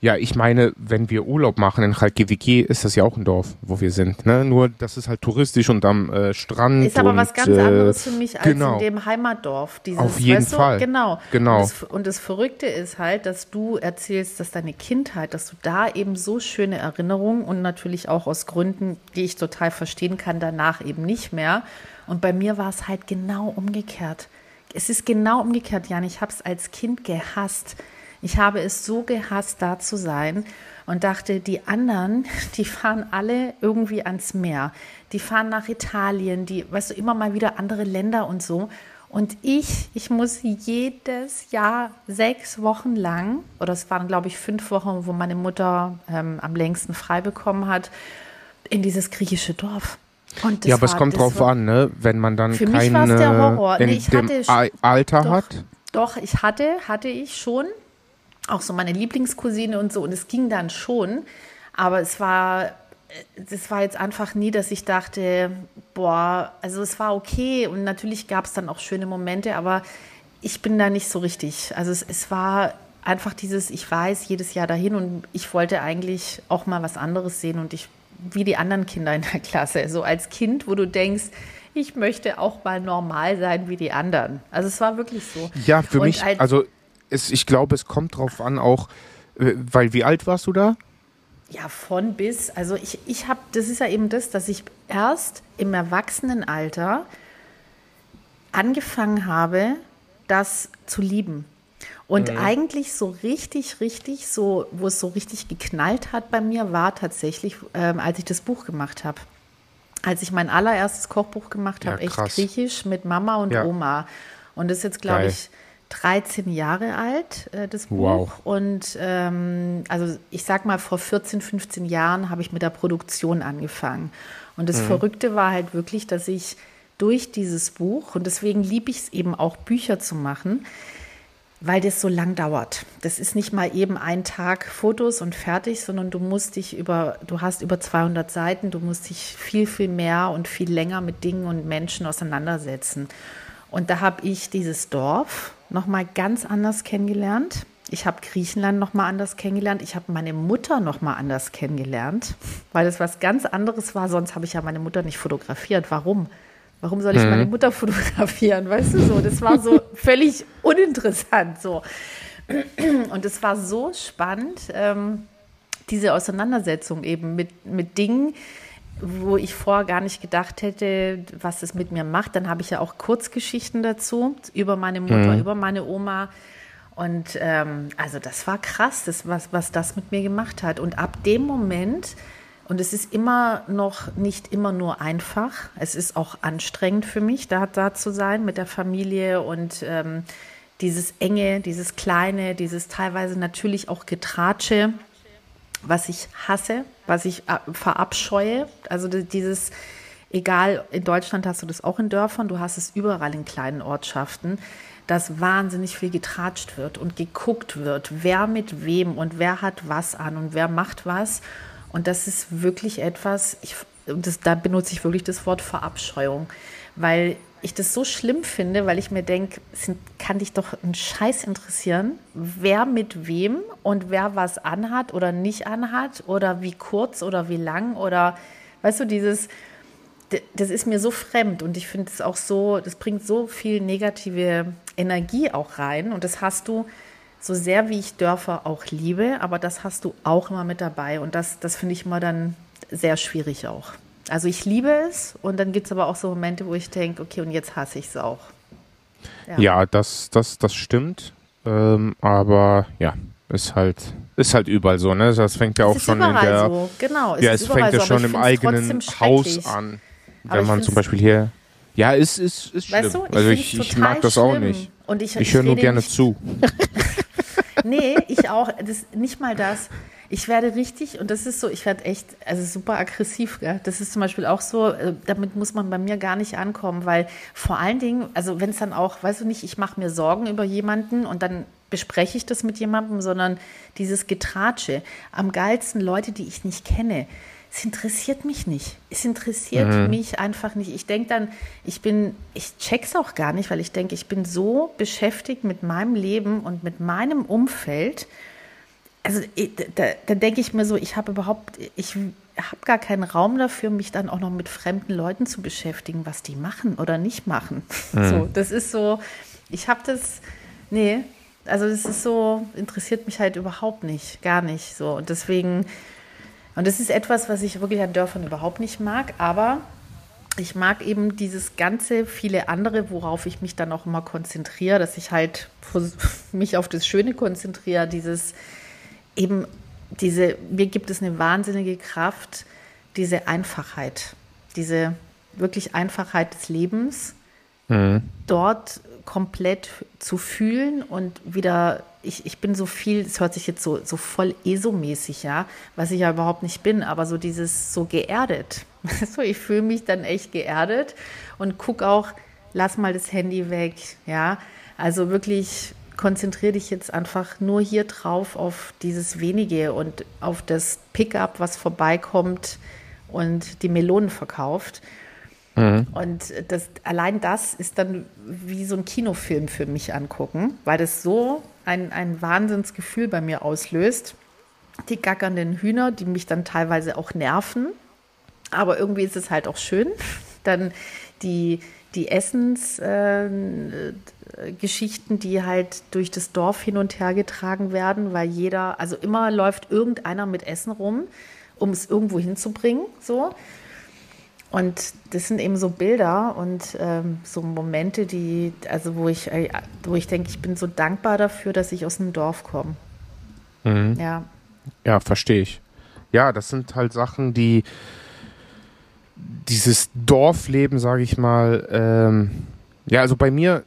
Ja, ich meine, wenn wir Urlaub machen in Chalkidiki, ist das ja auch ein Dorf, wo wir sind. Ne? Nur, das ist halt touristisch und am äh, Strand. Ist aber und, was ganz äh, anderes für mich als genau. in dem Heimatdorf. Dieses, Auf jeden weißt du? Fall. Genau. Genau. Und das, und das Verrückte ist halt, dass du erzählst, dass deine Kindheit, dass du da eben so schöne Erinnerungen und natürlich auch aus Gründen, die ich total verstehen kann, danach eben nicht mehr. Und bei mir war es halt genau umgekehrt. Es ist genau umgekehrt, Jan. Ich habe es als Kind gehasst. Ich habe es so gehasst, da zu sein und dachte, die anderen, die fahren alle irgendwie ans Meer. Die fahren nach Italien, die, weißt du, immer mal wieder andere Länder und so. Und ich, ich muss jedes Jahr sechs Wochen lang, oder es waren, glaube ich, fünf Wochen, wo meine Mutter ähm, am längsten frei bekommen hat, in dieses griechische Dorf. Ja, aber es war- kommt das drauf war- an, ne? Wenn man dann Für mich keine war's der Horror. in Nee, ich hatte- Alter Doch. hat. Doch, ich hatte, hatte ich schon. Auch so meine Lieblingscousine und so. Und es ging dann schon. Aber es war, das war jetzt einfach nie, dass ich dachte, boah, also es war okay. Und natürlich gab es dann auch schöne Momente, aber ich bin da nicht so richtig. Also es, es war einfach dieses, ich weiß jedes Jahr dahin und ich wollte eigentlich auch mal was anderes sehen und ich, wie die anderen Kinder in der Klasse, so als Kind, wo du denkst, ich möchte auch mal normal sein wie die anderen. Also es war wirklich so. Ja, für Und mich, als- also es, ich glaube, es kommt drauf an, auch, äh, weil wie alt warst du da? Ja, von bis. Also ich, ich habe, das ist ja eben das, dass ich erst im Erwachsenenalter angefangen habe, das zu lieben. Und eigentlich so richtig, richtig, so, wo es so richtig geknallt hat bei mir, war tatsächlich, ähm, als ich das Buch gemacht habe. Als ich mein allererstes Kochbuch gemacht Ja, habe, echt krass. griechisch mit Mama und Ja. Oma. Und das ist jetzt, glaube ich, 13 Jahre alt, äh, das Buch. Wow. Und ähm, also ich sag mal, vor 14, 15 Jahren habe ich mit der Produktion angefangen. Und das Verrückte war halt wirklich, dass ich durch dieses Buch, und deswegen liebe ich es eben auch, Bücher zu machen, weil das so lang dauert. Das ist nicht mal eben ein Tag Fotos und fertig, sondern du musst dich über, du hast über 200 Seiten, du musst dich viel, viel mehr und viel länger mit Dingen und Menschen auseinandersetzen. Und da habe ich dieses Dorf nochmal ganz anders kennengelernt. Ich habe Griechenland nochmal anders kennengelernt. Ich habe meine Mutter nochmal anders kennengelernt, weil es was ganz anderes war. Sonst habe ich ja meine Mutter nicht fotografiert. Warum? Warum soll ich meine Mutter fotografieren? Weißt du so? Das war so völlig uninteressant. So. Und es war so spannend, ähm, diese Auseinandersetzung eben mit, mit Dingen, wo ich vorher gar nicht gedacht hätte, was es mit mir macht. Dann habe ich ja auch Kurzgeschichten dazu über meine Mutter, über meine Oma. Und ähm, also das war krass, das, was, was das mit mir gemacht hat. Und ab dem Moment, und es ist immer noch nicht immer nur einfach, es ist auch anstrengend für mich, da, da zu sein mit der Familie und ähm, dieses Enge, dieses Kleine, dieses teilweise natürlich auch Getratsche was ich hasse, was ich äh, verabscheue. Also di- dieses, egal, in Deutschland hast du das auch in Dörfern, du hast es überall in kleinen Ortschaften, dass wahnsinnig viel getratscht wird und geguckt wird, wer mit wem und wer hat was an und wer macht was. Und das ist wirklich etwas, ich, das, da benutze ich wirklich das Wort Verabscheuung, weil ich das so schlimm finde, weil ich mir denke, kann dich doch ein Scheiß interessieren, wer mit wem und wer was anhat oder nicht anhat oder wie kurz oder wie lang oder weißt du, dieses, das ist mir so fremd und ich finde es auch so, das bringt so viel negative Energie auch rein und das hast du so sehr wie ich Dörfer auch liebe, aber das hast du auch immer mit dabei und das, das finde ich immer dann sehr schwierig auch. Also ich liebe es und dann gibt es aber auch so Momente, wo ich denke, okay, und jetzt hasse ich es auch. Ja. Ja, das, das, das stimmt. Ähm, aber ja, ist halt, ist halt überall so, ne? Das fängt ja Es auch schon in der. so, genau. ja, es fängt ja so, schon im eigenen Haus an. Aber Wenn man zum Beispiel hier. Ja, ist, ist, ist schlimm. Weißt du, ich also ich, ich mag das auch schlimm. nicht. Und ich, Ich höre nur gerne nicht, zu. Nee, ich auch. Das, nicht mal das. Ich werde richtig, und das ist so, ich werde echt, also super aggressiv. Gell? Das ist zum Beispiel auch so, äh, damit muss man bei mir gar nicht ankommen, weil vor allen Dingen, also wenn es dann auch, weißt du nicht, ich mache mir Sorgen über jemanden und dann bespreche ich das mit jemandem, sondern dieses Getratsche. Am geilsten Leute, die ich nicht kenne. Es interessiert mich nicht. Es interessiert mich einfach nicht. Ich denke dann, ich bin, ich check's auch gar nicht, weil ich denke, ich bin so beschäftigt mit meinem Leben und mit meinem Umfeld. Also da, da denke ich mir so, ich habe überhaupt, ich habe gar keinen Raum dafür, mich dann auch noch mit fremden Leuten zu beschäftigen, was die machen oder nicht machen. So, das ist so, ich habe das, nee, also das ist so, interessiert mich halt überhaupt nicht, gar nicht so. Und deswegen, und das ist etwas, was ich wirklich an Dörfern überhaupt nicht mag, aber ich mag eben dieses ganze, viele andere, worauf ich mich dann auch immer konzentriere, dass ich halt mich auf das Schöne konzentriere, dieses eben diese, mir gibt es eine wahnsinnige Kraft, diese Einfachheit, diese wirklich Einfachheit des Lebens, dort komplett zu fühlen und wieder ich, ich bin so viel, es hört sich jetzt so, so voll ESO-mäßig, ja, was ich ja überhaupt nicht bin, aber so dieses so geerdet. So, ich fühle mich dann echt geerdet und gucke auch, lass mal das Handy weg, ja. Also wirklich konzentriere dich jetzt einfach nur hier drauf auf dieses wenige und auf das Pickup, was vorbeikommt und die Melonen verkauft. Mhm. Und das, allein das ist dann wie so ein Kinofilm für mich angucken, weil das so ein, ein Wahnsinnsgefühl bei mir auslöst. Die gackernden Hühner, die mich dann teilweise auch nerven, aber irgendwie ist es halt auch schön. Dann die, die Essensgeschichten, äh, die halt durch das Dorf hin und her getragen werden, weil jeder, also immer läuft irgendeiner mit Essen rum, um es irgendwo hinzubringen, so. Und das sind eben so Bilder und ähm, so Momente, die, also wo ich, äh, wo ich denke, ich bin so dankbar dafür, dass ich aus dem Dorf komme. Mhm. Ja. Ja, verstehe ich. Ja, das sind halt Sachen, die dieses Dorfleben, sage ich mal, ähm, ja, also bei mir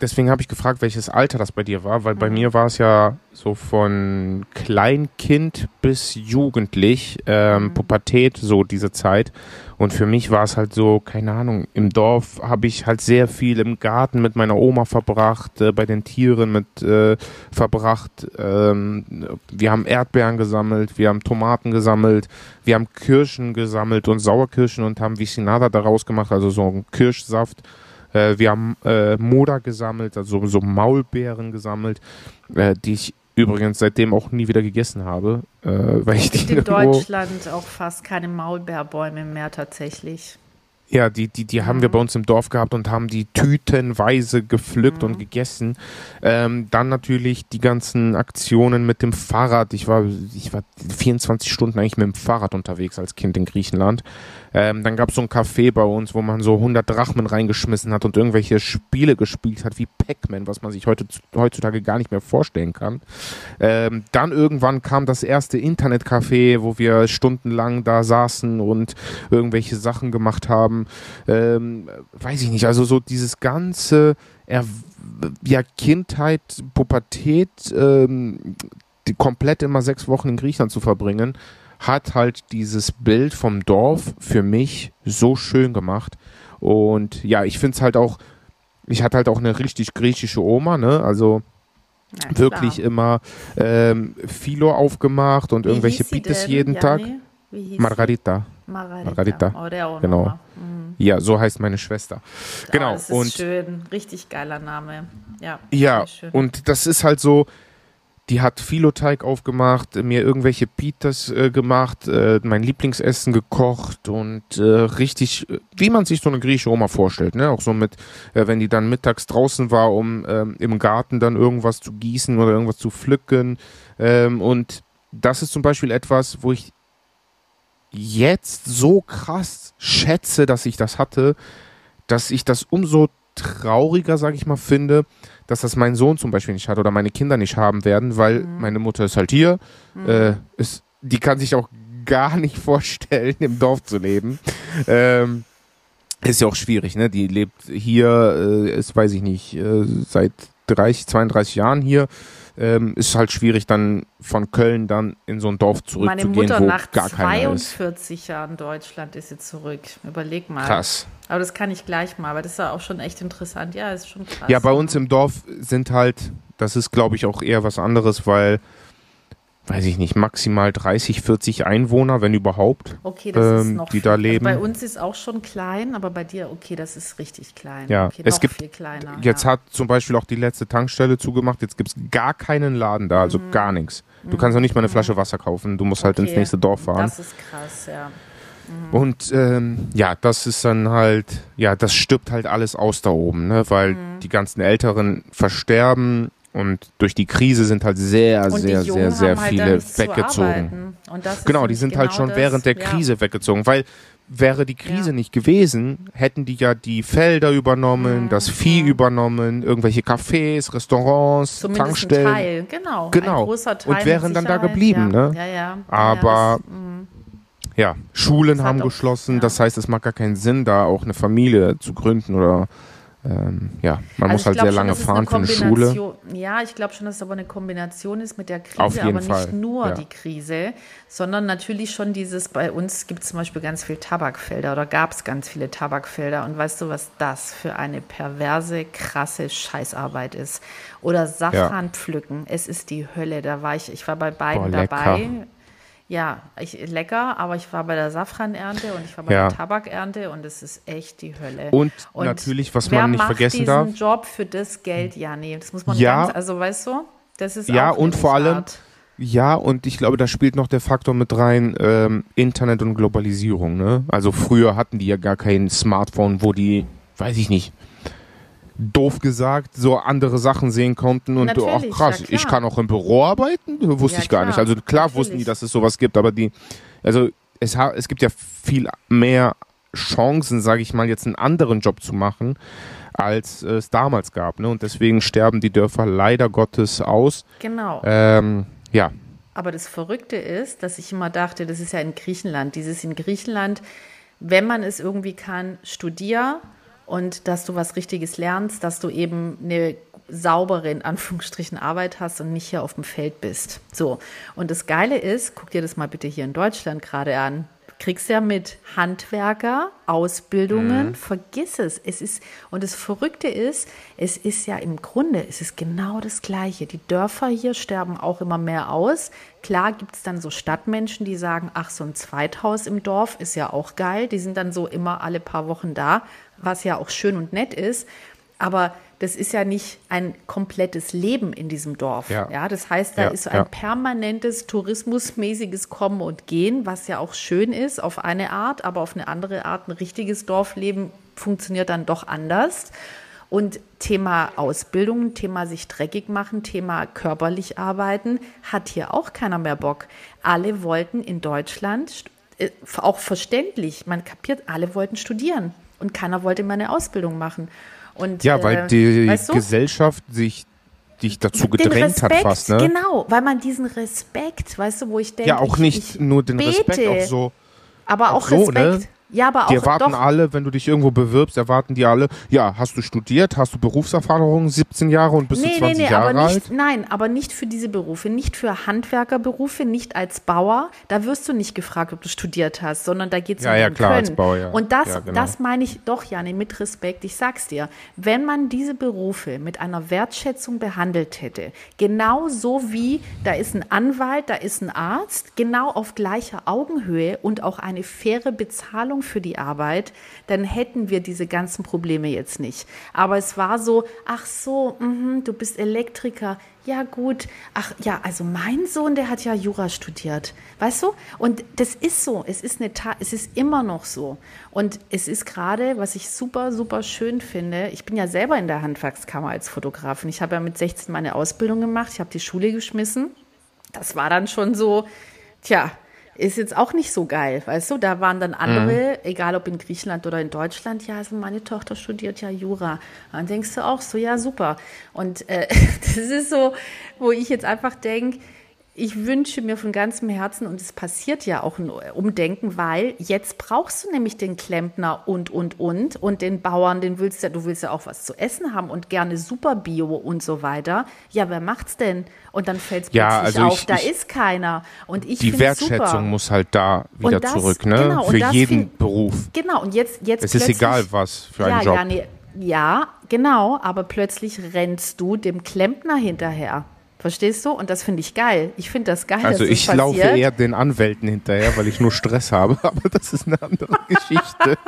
deswegen habe ich gefragt, welches Alter das bei dir war, weil bei mhm. mir war es ja so von Kleinkind bis jugendlich, ähm, mhm. Pubertät, so diese Zeit. Und für mich war es halt so, keine Ahnung, im Dorf habe ich halt sehr viel im Garten mit meiner Oma verbracht, äh, bei den Tieren mit äh, verbracht. Ähm, wir haben Erdbeeren gesammelt, wir haben Tomaten gesammelt, wir haben Kirschen gesammelt und Sauerkirschen und haben Vicinada daraus gemacht, also so einen Kirschsaft. Äh, wir haben äh, Moda gesammelt, also so Maulbeeren gesammelt, äh, die ich übrigens seitdem auch nie wieder gegessen habe, äh, weil ich die in Deutschland auch fast keine Maulbeerbäume mehr tatsächlich. Ja, die, die, die mhm. haben wir bei uns im Dorf gehabt und haben die tütenweise gepflückt mhm. und gegessen. Ähm, dann natürlich die ganzen Aktionen mit dem Fahrrad. Ich war, ich war 24 Stunden eigentlich mit dem Fahrrad unterwegs als Kind in Griechenland. Ähm, dann gab es so ein Café bei uns, wo man so 100 Drachmen reingeschmissen hat und irgendwelche Spiele gespielt hat, wie Pac-Man, was man sich heute, heutzutage gar nicht mehr vorstellen kann. Ähm, dann irgendwann kam das erste Internetcafé, wo wir stundenlang da saßen und irgendwelche Sachen gemacht haben. Ähm, weiß ich nicht, also so dieses ganze er ja, Kindheit, Pubertät, ähm, komplett immer sechs Wochen in Griechenland zu verbringen, hat halt dieses Bild vom Dorf für mich so schön gemacht. Und ja, ich finde es halt auch, ich hatte halt auch eine richtig griechische Oma, ne? Also ja, wirklich immer ähm, Philo aufgemacht und irgendwelche Pites jeden Tag. Margarita. Margarita. Margarita. Oh, genau. Mhm. Ja, so heißt meine Schwester. Oh, genau. Das ist und schön, richtig geiler Name. Ja. Ja, und das ist halt so, die hat Filoteig aufgemacht, mir irgendwelche Pitas äh, gemacht, äh, mein Lieblingsessen gekocht und äh, richtig, wie man sich so eine griechische Oma vorstellt, ne? Auch so mit, äh, wenn die dann mittags draußen war, um ähm, im Garten dann irgendwas zu gießen oder irgendwas zu pflücken. Ähm, und das ist zum Beispiel etwas, wo ich jetzt so krass schätze, dass ich das hatte, dass ich das umso trauriger, sage ich mal, finde, dass das mein Sohn zum Beispiel nicht hat oder meine Kinder nicht haben werden, weil mhm. meine Mutter ist halt hier. Mhm. Äh, ist, die kann sich auch gar nicht vorstellen, im Dorf zu leben. Ähm, ist ja auch schwierig, ne? Die lebt hier, äh, ist, weiß ich nicht, äh, seit 30, 32 Jahren hier ähm, ist halt schwierig, dann von Köln dann in so ein Dorf zurückzugehen, Meine Mutter wo nach gar keiner ist. 42 Jahren Deutschland ist jetzt zurück. Überleg mal. Krass. Aber das kann ich gleich mal, aber das ist ja auch schon echt interessant. Ja, ist schon krass. Ja, bei uns im Dorf sind halt, das ist glaube ich auch eher was anderes, weil weiß ich nicht, maximal 30, 40 Einwohner, wenn überhaupt, okay, das ähm, ist noch die da leben. Also bei uns ist auch schon klein, aber bei dir, okay, das ist richtig klein. Ja, okay, es gibt, kleiner, jetzt ja. hat zum Beispiel auch die letzte Tankstelle zugemacht, jetzt gibt es gar keinen Laden da, also mhm. gar nichts. Du mhm. kannst auch nicht mal eine Flasche Wasser kaufen, du musst okay. halt ins nächste Dorf fahren. Das ist krass, ja. Mhm. Und ähm, ja, das ist dann halt, ja, das stirbt halt alles aus da oben, ne? weil mhm. die ganzen Älteren versterben, und durch die Krise sind halt sehr, und sehr, sehr, sehr halt viele weggezogen. genau, die sind halt genau halt schon das, während der Krise ja. weggezogen, weil wäre die Krise ja. nicht gewesen, hätten die ja die Felder übernommen, mhm. das Vieh mhm. übernommen, irgendwelche Cafés, Restaurants, Zumindest Tankstellen. Ein Teil, genau. Genau. und wären dann da geblieben, ja. ne? Ja, ja. Aber das, mhm. ja, Schulen haben geschlossen, das heißt, es macht gar keinen Sinn, da auch eine Familie zu gründen oder ähm, ja, man Also muss halt sehr schon, lange es fahren für eine Schule. Ja, ich glaube schon, dass es aber eine Kombination ist mit der Krise, aber nicht Fall, nur ja. die Krise, sondern natürlich schon dieses, bei uns gibt es zum Beispiel ganz viele Tabakfelder oder gab es ganz viele Tabakfelder und weißt du, was das für eine perverse, krasse Scheißarbeit ist? Oder Safran pflücken, es ist die Hölle, da war ich, ich war bei beiden Boah, dabei. Ja, ich, lecker, aber ich war bei der Safranernte und ich war bei Ja. der Tabakernte und es ist echt die Hölle. Und natürlich, was wer man nicht macht vergessen diesen darf- Job für das Geld, ja, nee, das muss man Ja. ganz, also weißt du, das ist Ja, auch und vor allem, ja, und ich glaube, da spielt noch der Faktor mit rein, ähm, Internet und Globalisierung, ne? Also früher hatten die ja gar kein Smartphone, wo die, weiß ich nicht, doof gesagt, so andere Sachen sehen konnten und ach Natürlich, krass, ja, ich kann auch im Büro arbeiten, wusste Ja, ich gar klar, nicht. Also klar wussten die, natürlich. dass es sowas gibt, aber die, also es, es gibt ja viel mehr Chancen, sage ich mal, jetzt einen anderen Job zu machen, als es damals gab. Ne? Und deswegen sterben die Dörfer leider Gottes aus. Genau. Ähm, ja, Aber das Verrückte ist, dass ich immer dachte, das ist ja in Griechenland, dieses in Griechenland, wenn man es irgendwie kann, studier und dass du was Richtiges lernst, dass du eben eine saubere, in Anführungsstrichen, Arbeit hast und nicht hier auf dem Feld bist. So. Und das Geile ist, guck dir das mal bitte hier in Deutschland gerade an. Du kriegst ja mit Handwerker, Ausbildungen, vergiss es. Es ist, und das Verrückte ist, es ist ja im Grunde, es ist genau das Gleiche. Die Dörfer hier sterben auch immer mehr aus. Klar gibt es dann so Stadtmenschen, die sagen, ach, so ein Zweithaus im Dorf ist ja auch geil. Die sind dann so immer alle paar Wochen da, was ja auch schön und nett ist. Aber das ist ja nicht ein komplettes Leben in diesem Dorf. Ja. Ja, das heißt, da Ja, ist so ja. ein permanentes tourismusmäßiges Kommen und Gehen, was ja auch schön ist auf eine Art, aber auf eine andere Art ein richtiges Dorfleben funktioniert dann doch anders. Und Thema Ausbildung, Thema sich dreckig machen, Thema körperlich arbeiten, hat hier auch keiner mehr Bock. Alle wollten in Deutschland, äh, auch verständlich, man kapiert, alle wollten studieren und keiner wollte mehr eine Ausbildung machen. Und, ja, weil äh, die weißt du? Gesellschaft sich dich dazu gedrängt hat Respekt, fast, ne? Genau, weil man diesen Respekt, weißt du, wo ich denke, Ja, auch ich, nicht ich nur den Respekt, bete, auch so. aber auch auch so, ne? Ja, aber Die auch erwarten doch, alle, wenn du dich irgendwo bewirbst, erwarten die alle, ja, hast du studiert, hast du Berufserfahrung, 17 Jahre und bist Nee, du nee, 20 nee, Jahre aber alt? nicht, nein, aber nicht für diese Berufe, nicht für Handwerkerberufe, nicht als Bauer. Da wirst du nicht gefragt, ob du studiert hast, sondern da geht es Ja, um ja, klar, Können. als Bauer, ja. Und das, Ja, genau. das meine ich doch, Janne, mit Respekt. Ich sag's dir, wenn man diese Berufe mit einer Wertschätzung behandelt hätte, genau so wie da ist ein Anwalt, da ist ein Arzt, genau auf gleicher Augenhöhe und auch eine faire Bezahlung für die Arbeit, dann hätten wir diese ganzen Probleme jetzt nicht. Aber es war so, ach so, mhm, du bist Elektriker. Ja, gut. Ach ja, also mein Sohn, der hat ja Jura studiert. Weißt du? Und das ist so. Es ist eine Ta es ist immer noch so. Und es ist gerade, was ich super, super schön finde. Ich bin ja selber in der Handwerkskammer als Fotografin. Ich habe ja mit 16 meine Ausbildung gemacht. Ich habe die Schule geschmissen. Das war dann schon so, tja, ist jetzt auch nicht so geil, weißt du? Da waren dann andere, egal ob in Griechenland oder in Deutschland, ja, also meine Tochter studiert ja Jura. Dann denkst du auch so, ja, super. Und äh, das ist so, wo ich jetzt einfach denke, ich wünsche mir von ganzem Herzen, und es passiert ja auch ein Umdenken, weil jetzt brauchst du nämlich den Klempner und, und, und, und den Bauern, den willst ja, du willst ja auch was zu essen haben und gerne super Bio und so weiter. Ja, wer macht's denn? Und dann fällt es Ja, plötzlich also auf, ich- da ich- ist keiner. Und ich Die Wertschätzung super. muss halt da wieder das- zurück, ne? genau, Für jeden find- Beruf. Genau, und jetzt, jetzt Es ist egal, was für ja, einen Job. Ja, nee, ja, genau, aber plötzlich rennst du dem Klempner hinterher. Verstehst du? Und das finde ich geil. Ich finde das geil, Also dass ich laufe eher den Anwälten hinterher, weil ich nur Stress habe, aber das ist eine andere Geschichte.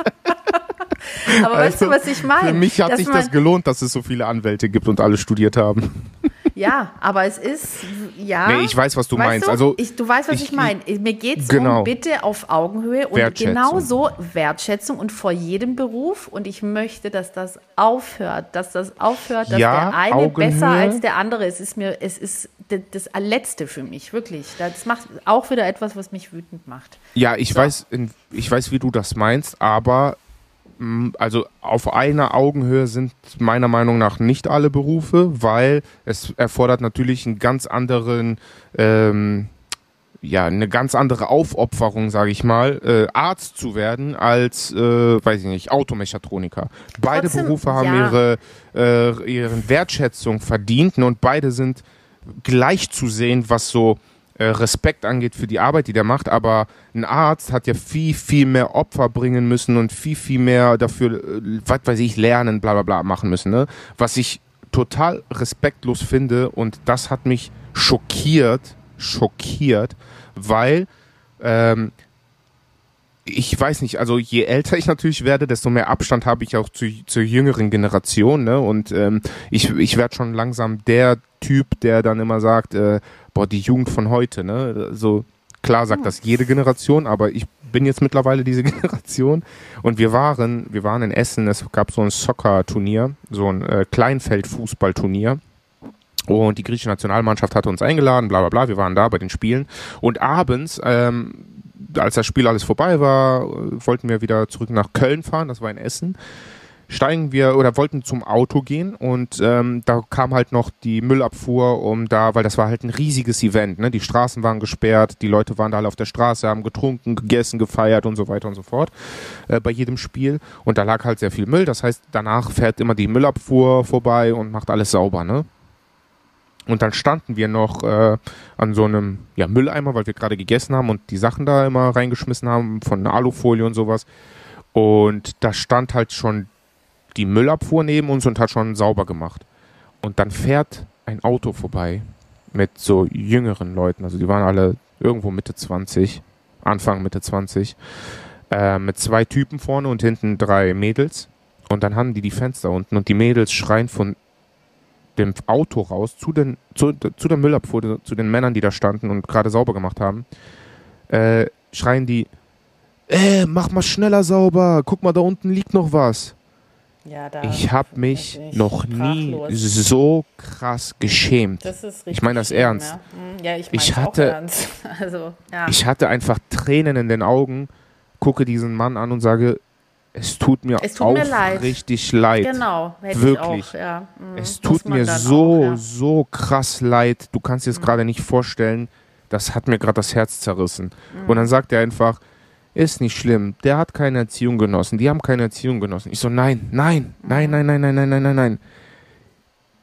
Aber weißt du, was ich meine? Also Für mich hat sich das gelohnt, dass es so viele Anwälte gibt und alle studiert haben. Ja, aber es ist, ja. Nee, ich weiß, was du weißt meinst. Du? Also, ich, du weißt, was ich, ich- meine. Mir geht es Genau. um bitte auf Augenhöhe und genauso Wertschätzung und vor jedem Beruf. Und ich möchte, dass das aufhört, dass das aufhört, dass Ja, der eine Augenhöhe. besser als der andere ist. Es ist mir, es ist das Letzte für mich, wirklich. Das macht auch wieder etwas, was mich wütend macht. Ja, ich weiß, in, ich weiß, wie du das meinst, aber also auf einer Augenhöhe sind meiner Meinung nach nicht alle Berufe, weil es erfordert natürlich einen ganz anderen, ähm, ja eine ganz andere Aufopferung, sage ich mal, äh, Arzt zu werden als, äh, weiß ich nicht, Automechatroniker. Beide Trotzdem, Berufe haben ja. ihre äh, ihren Wertschätzung verdient und beide sind gleich zu sehen, was so Respekt angeht für die Arbeit, die der macht. Aber ein Arzt hat ja viel, viel mehr Opfer bringen müssen und viel, viel mehr dafür, äh, was weiß ich, lernen, bla bla bla machen müssen. Ne? Was ich total respektlos finde und das hat mich schockiert, schockiert, weil ähm, ich weiß nicht, also je älter ich natürlich werde, desto mehr Abstand habe ich auch zu, zur jüngeren Generation, ne? Und ähm, ich, ich werde schon langsam der Typ, der dann immer sagt, äh, boah, die Jugend von heute, ne? So klar sagt das jede Generation, aber ich bin jetzt mittlerweile diese Generation. Und wir waren, wir waren in Essen, es gab so ein Soccer-Turnier, so ein äh, Kleinfeld-Fußballturnier. Und die griechische Nationalmannschaft hatte uns eingeladen, bla bla bla, wir waren da bei den Spielen. Und abends, ähm, als das Spiel alles vorbei war, wollten wir wieder zurück nach Köln fahren, das war in Essen. Steigen wir oder wollten zum Auto gehen und ähm, da kam halt noch die Müllabfuhr, um da, weil das war halt ein riesiges Event, ne? Die Straßen waren gesperrt, die Leute waren da alle auf der Straße, haben getrunken, gegessen, gefeiert und so weiter und so fort äh, bei jedem Spiel. Und da lag halt sehr viel Müll. Das heißt, danach fährt immer die Müllabfuhr vorbei und macht alles sauber, ne? Und dann standen wir noch äh, an so einem ja, Mülleimer, weil wir gerade gegessen haben und die Sachen da immer reingeschmissen haben von Alufolie und sowas. Und da stand halt schon die Müllabfuhr neben uns und hat schon sauber gemacht. Und dann fährt ein Auto vorbei mit so jüngeren Leuten. Also die waren alle irgendwo Mitte 20, Anfang Mitte 20. Äh, mit zwei Typen vorne und hinten drei Mädels. Und dann haben die die Fenster unten und die Mädels schreien von dem Auto raus zu, den, zu, zu der Müllabfuhr, zu den Männern, die da standen und gerade sauber gemacht haben, äh, schreien die, äh, mach mal schneller sauber, guck mal, da unten liegt noch was. Ja, Ich habe mich noch nie so krass geschämt. Richtig Ich meine das ernst. Ja, Hm, ja ich, Ich auch hatte- ernst. Also, ja. Ich hatte einfach Tränen in den Augen, gucke diesen Mann an und sage, es tut mir Es tut mir aufrichtig leid. genau, hätte Wirklich. ich auch. Ja. Hm, Es tut mir so, auch. Mhm. so krass leid. Du kannst dir das gerade nicht vorstellen. Das hat mir gerade das Herz zerrissen. Mhm. Und dann sagt er einfach, ist nicht schlimm. Der hat keine Erziehung genossen. Die haben keine Erziehung genossen. Ich so, nein, nein, nein, nein, nein, nein, nein, nein, nein, nein.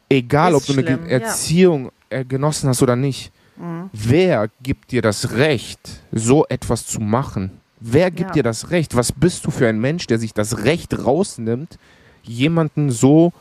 Egal, Ist ob du eine schlimm, Ge- ja. Erziehung äh, genossen hast oder nicht. Mhm. Wer gibt dir das Recht, so etwas zu machen? Wer gibt Ja. dir das Recht? Was bist du für ein Mensch, der sich das Recht rausnimmt, jemanden so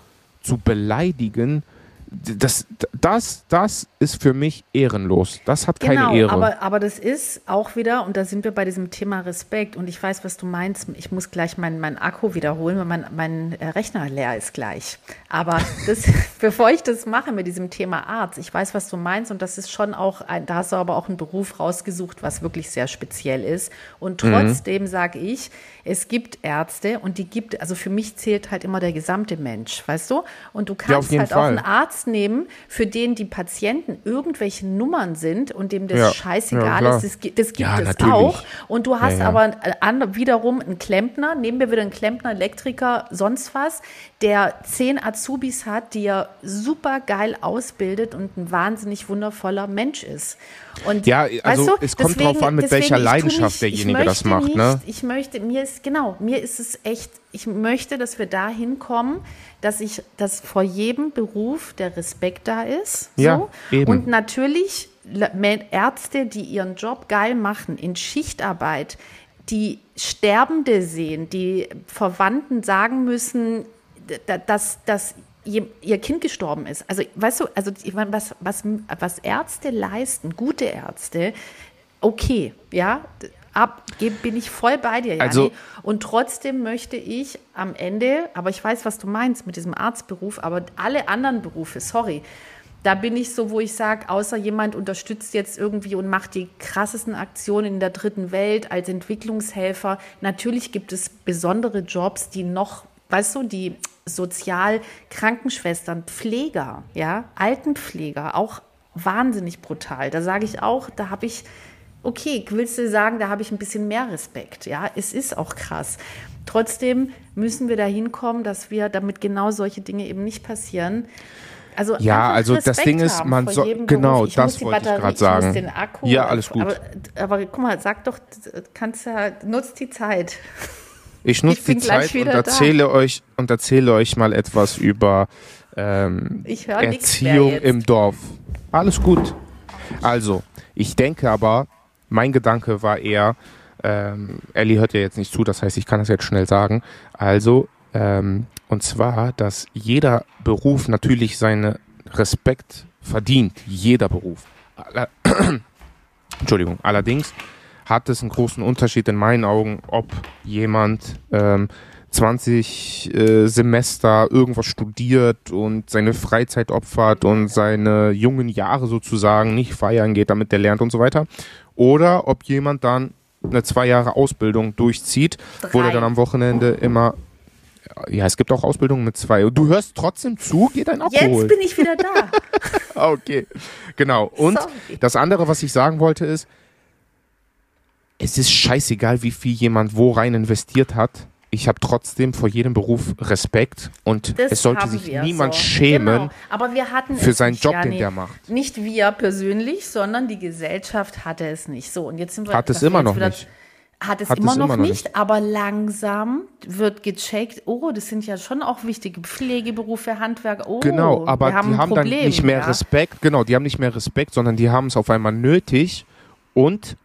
zu beleidigen? Das, das, das ist für mich ehrenlos. Das hat keine Genau, Ehre. aber, aber das ist auch wieder, und da sind wir bei diesem Thema Respekt, und ich weiß, was du meinst, ich muss gleich meinen mein Akku wiederholen, weil mein, mein äh, Rechner leer ist gleich. Aber das, bevor ich das mache mit diesem Thema Arzt, ich weiß, was du meinst, und das ist schon auch, ein, da hast du aber auch einen Beruf rausgesucht, was wirklich sehr speziell ist. Und Mhm. trotzdem sage ich, es gibt Ärzte und die gibt, also für mich zählt halt immer der gesamte Mensch, weißt du? Und du Ja, kannst jeden halt auch Fall. einen Arzt nehmen, für den die Patienten irgendwelche Nummern sind und dem das Ja, ja, scheißegal klar. ist. Das, das gibt Ja, es natürlich. auch. Und du hast Ja, ja. aber an, wiederum einen Klempner, nehmen wir wieder einen Klempner, Elektriker, sonst was, der zehn Azubis hat, die er super geil ausbildet und ein wahnsinnig wundervoller Mensch ist. Und Ja, weißt also du, es kommt drauf an, mit welcher Leidenschaft ich derjenige das macht, nicht, ne? Ich möchte, mir ist, genau, mir ist es echt, ich möchte, dass wir da hinkommen, dass ich, dass vor jedem Beruf der Respekt da ist. So. Ja, eben. Und natürlich Ärzte, die ihren Job geil machen, in Schichtarbeit, die Sterbende sehen, die Verwandten sagen müssen, da- dass, dass ihr Kind gestorben ist. Also, weißt du, also was, was, was Ärzte leisten, gute Ärzte, okay, ja, ab, bin ich voll bei dir, Jani. Also- Und trotzdem möchte ich am Ende, aber ich weiß, was du meinst mit diesem Arztberuf, aber alle anderen Berufe, sorry, da bin ich so, wo ich sage, außer jemand unterstützt jetzt irgendwie und macht die krassesten Aktionen in der dritten Welt als Entwicklungshelfer. Natürlich gibt es besondere Jobs, die noch, weißt du, die Sozial Krankenschwestern, Pfleger, ja, Altenpfleger, auch wahnsinnig brutal. Da sage ich auch, da habe ich, okay, willst du sagen, da habe ich ein bisschen mehr Respekt, ja, es ist auch krass. Trotzdem müssen wir da hinkommen, dass wir, damit genau solche Dinge eben nicht passieren, Also Ja, also das Respekt Ding ist, man soll- genau, ich das wollte ich Batterie, Ich sagen. muss den Akku. Ja, alles gut. Aber, aber guck mal, sag doch, kannst ja, nutzt die Zeit. Ich nutze Ich die Zeit und wieder da. erzähle euch und erzähle euch mal etwas über ähm, Ich Erziehung im Dorf. Alles gut. Also, ich denke aber, mein Gedanke war eher, ähm, Ellie hört ja jetzt nicht zu, das heißt, ich kann das jetzt schnell sagen. Also, ähm, und zwar, dass jeder Beruf natürlich seinen Respekt verdient. Jeder Beruf. Aller- Entschuldigung. Allerdings hat es einen großen Unterschied in meinen Augen, ob jemand ähm, 20 äh, Semester irgendwas studiert und seine Freizeit opfert und seine jungen Jahre sozusagen nicht feiern geht, damit der lernt und so weiter. Oder ob jemand dann eine zwei Jahre Ausbildung durchzieht, wo Drei. er dann am Wochenende immer ja, es gibt auch Ausbildungen mit zwei. Du hörst trotzdem zu, geh dein Jetzt abholen. bin ich wieder da. Okay, genau. Und Sorry. das andere, was ich sagen wollte, ist, es ist scheißegal, wie viel jemand wo rein investiert hat. Ich habe trotzdem vor jedem Beruf Respekt und Das es sollte sich niemand so. schämen Genau. Für seinen nicht, Job, Jani. den der macht. Nicht wir persönlich, sondern die Gesellschaft hatte es nicht. So, und jetzt sind wir Hat es immer noch wieder, nicht. Hat es, Hat immer, es noch, immer noch nicht, aber langsam wird gecheckt, oh, das sind ja schon auch wichtige Pflegeberufe, Handwerk, oh, Genau, aber haben die haben Problem, dann nicht mehr ja. Respekt. Genau, die haben nicht mehr Respekt, sondern die haben es auf einmal nötig und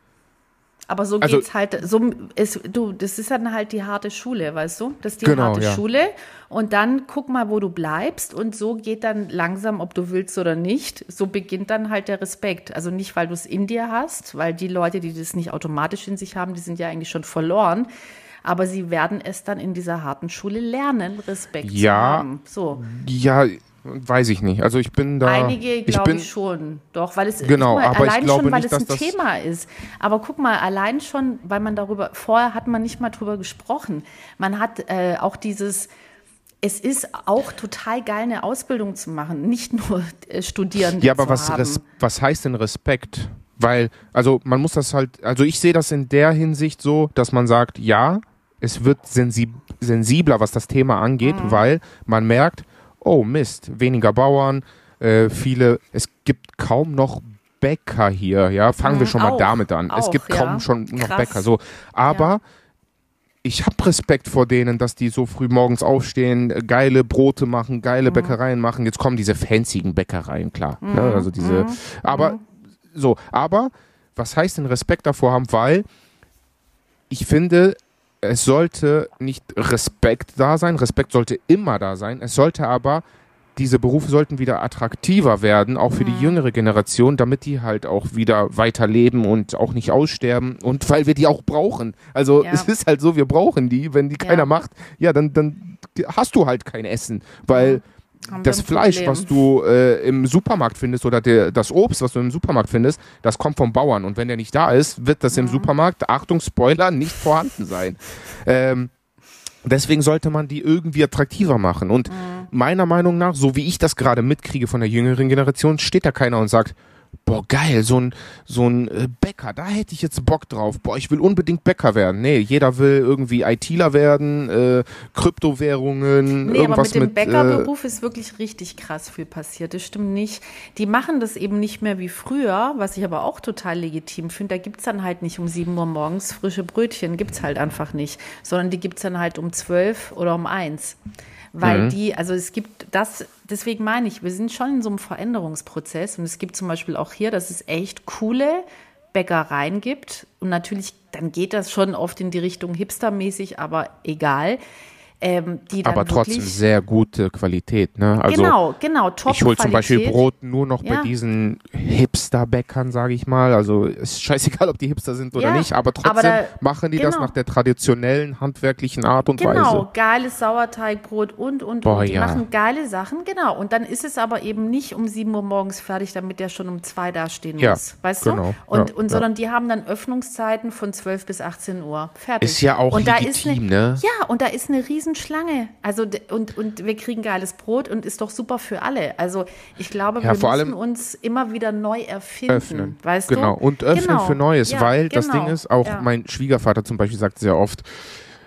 Aber so Also- geht's halt, so ist, du, das ist dann halt die harte Schule, weißt du? Das ist die Genau, harte ja. Schule. Und dann guck mal, wo du bleibst. Und so geht dann langsam, ob du willst oder nicht, so beginnt dann halt der Respekt. Also nicht, weil du es in dir hast, weil die Leute, die das nicht automatisch in sich haben, die sind ja eigentlich schon verloren. Aber sie werden es dann in dieser harten Schule lernen, Respekt zu Ja. haben. So. ja, weiß ich nicht. Also ich bin da. Einige ich glaube bin, ich schon, doch, weil es Genau, mal, aber ich allein glaube schon, weil nicht, es ein Thema ist. Aber guck mal, allein schon, weil man darüber vorher hat man nicht mal drüber gesprochen. Man hat äh, auch dieses es ist auch total geil, eine Ausbildung zu machen, nicht nur äh, Studierende Ja, aber zu was. Res was heißt denn Respekt? Weil, also man muss das halt, also ich sehe das in der Hinsicht so, dass man sagt, ja, es wird sensi sensibler, was das Thema angeht, Mhm. weil man merkt, oh Mist, weniger Bauern, äh, viele, es gibt kaum noch Bäcker hier, ja, fangen wir Mhm, schon mal auch, damit an. es auch, gibt kaum ja. schon noch Krass. Bäcker, so. Aber ich habe Respekt vor denen, dass die so früh morgens aufstehen, äh, geile Brote machen, geile Mhm. Bäckereien machen. Jetzt kommen diese fanzigen Bäckereien, klar. Ne? Mhm. Also diese, aber so, aber was heißt denn Respekt davor haben? Weil ich finde, es sollte nicht Respekt da sein. Respekt sollte immer da sein. Es sollte aber diese Berufe sollten wieder attraktiver werden, auch Mhm. für die jüngere Generation, damit die halt auch wieder weiterleben und auch nicht aussterben und weil wir die auch brauchen. Also Ja. es ist halt so, wir brauchen die. Wenn die Ja. keiner macht, ja, dann, dann hast du halt kein Essen, weil wir das Fleisch, Problem. was du äh, im Supermarkt findest oder der, das Obst, was du im Supermarkt findest, das kommt vom Bauern. Und wenn der nicht da ist, wird das im Supermarkt, Achtung, Spoiler, nicht vorhanden sein. Ähm, deswegen sollte man die irgendwie attraktiver machen. Und meiner Meinung nach, so wie ich das gerade mitkriege von der jüngeren Generation, steht da keiner und sagt, boah, geil, so ein, so ein äh, Bäcker, da hätte ich jetzt Bock drauf. Boah, ich will unbedingt Bäcker werden. Nee, jeder will irgendwie ITler werden, äh, Kryptowährungen, Nee, aber irgendwas mit dem äh, Bäckerberuf ist wirklich richtig krass viel passiert. Das stimmt nicht. Die machen das eben nicht mehr wie früher, was ich aber auch total legitim finde. Da gibt es dann halt nicht um 7 Uhr morgens frische Brötchen, gibt es halt einfach nicht. Sondern die gibt es dann halt um 12 oder um 1. Weil Mhm. die, also es gibt das, deswegen meine ich, wir sind schon in so einem Veränderungsprozess und es gibt zum Beispiel auch hier, dass es echt coole Bäckereien gibt und natürlich, dann geht das schon oft in die Richtung hipstermäßig, aber egal. Ähm, die aber trotzdem sehr gute Qualität. Ne? Also genau, genau, top ich hole zum Beispiel. Brot nur noch Ja. bei diesen Hipster-Bäckern, sage ich mal. Also ist scheißegal, ob die Hipster sind oder Ja, nicht, aber trotzdem aber da- machen die das genau. nach der traditionellen handwerklichen Art und Genau, Weise. geiles Sauerteigbrot und, und, Boah, und. Die ja. machen geile Sachen, genau. Und dann ist es aber eben nicht um 7 Uhr morgens fertig, damit der schon um 2 dastehen Ja, muss. Weißt genau, du? Und, und sondern die haben dann Öffnungszeiten von 12 bis 18 Uhr. Fertig. Ist ja auch und da ist legitim, eine, ne? Ja, und da ist eine Riesenschlange. Also, und, und wir kriegen geiles Brot und ist doch super für alle. Also, ich glaube, Ja, wir müssen uns immer wieder neu erfinden. öffnen. Weißt genau. du? Und öffnen Genau. für Neues, Ja, weil das genau. Ding ist, auch Ja. mein Schwiegervater zum Beispiel sagt sehr oft,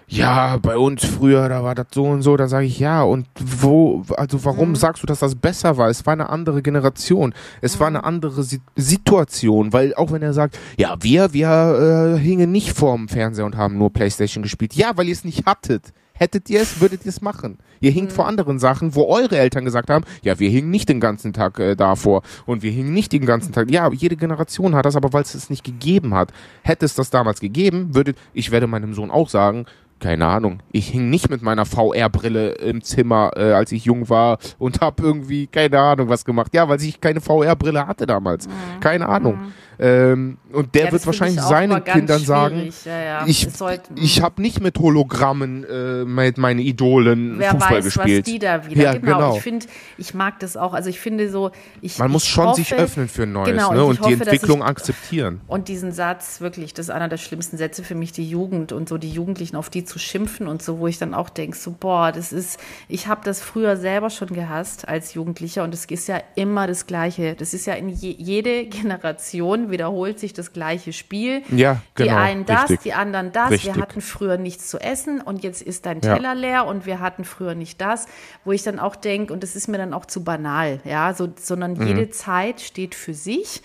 ja, bei uns früher, da war das so und so, dann sage ich, ja, und wo, also warum mhm. sagst du, dass das besser war? Es war eine andere Generation, es mhm. war eine andere Si Situation, weil auch wenn er sagt, ja, wir, wir äh, hingen nicht vorm Fernseher und haben nur Playstation gespielt, ja, weil ihr es nicht hattet. Hättet ihr es, würdet ihr es machen. Ihr hinkt mhm. vor anderen Sachen, wo eure Eltern gesagt haben, ja, wir hingen nicht den ganzen Tag äh, davor und wir hingen nicht den ganzen Tag. Ja, jede Generation hat das, aber weil es es nicht gegeben hat. Hätte es das damals gegeben, würde, ich werde meinem Sohn auch sagen, keine Ahnung, ich hing nicht mit meiner VR-Brille im Zimmer, äh, als ich jung war und habe irgendwie, keine Ahnung, was gemacht. Ja, weil ich keine VR-Brille hatte damals. Mhm. Keine Ahnung. Mhm. Ähm, und der ja, wird wahrscheinlich seinen Kindern sagen, ja, ja. ich, ich habe nicht mit Hologrammen äh, mit meine Idolen Wer Fußball weiß, gespielt. Was die da wieder. Ja, genau. genau. Ich finde, ich mag das auch. Also ich finde so, ich man muss ich schon hoffe, sich öffnen für ein Neues genau, ne? und, und hoffe, die Entwicklung ich, akzeptieren. Und diesen Satz wirklich, das ist einer der schlimmsten Sätze für mich, die Jugend und so die Jugendlichen auf die zu schimpfen und so, wo ich dann auch denke, so boah, das ist, ich habe das früher selber schon gehasst als Jugendlicher und es ist ja immer das Gleiche. Das ist ja in je, jede Generation wiederholt sich das gleiche Spiel. Ja, genau. Die einen das, richtig. die anderen das. Richtig. Wir hatten früher nichts zu essen und jetzt ist dein Teller ja. leer und wir hatten früher nicht das, wo ich dann auch denke, und das ist mir dann auch zu banal, ja, so, sondern mhm. jede Zeit steht für sich.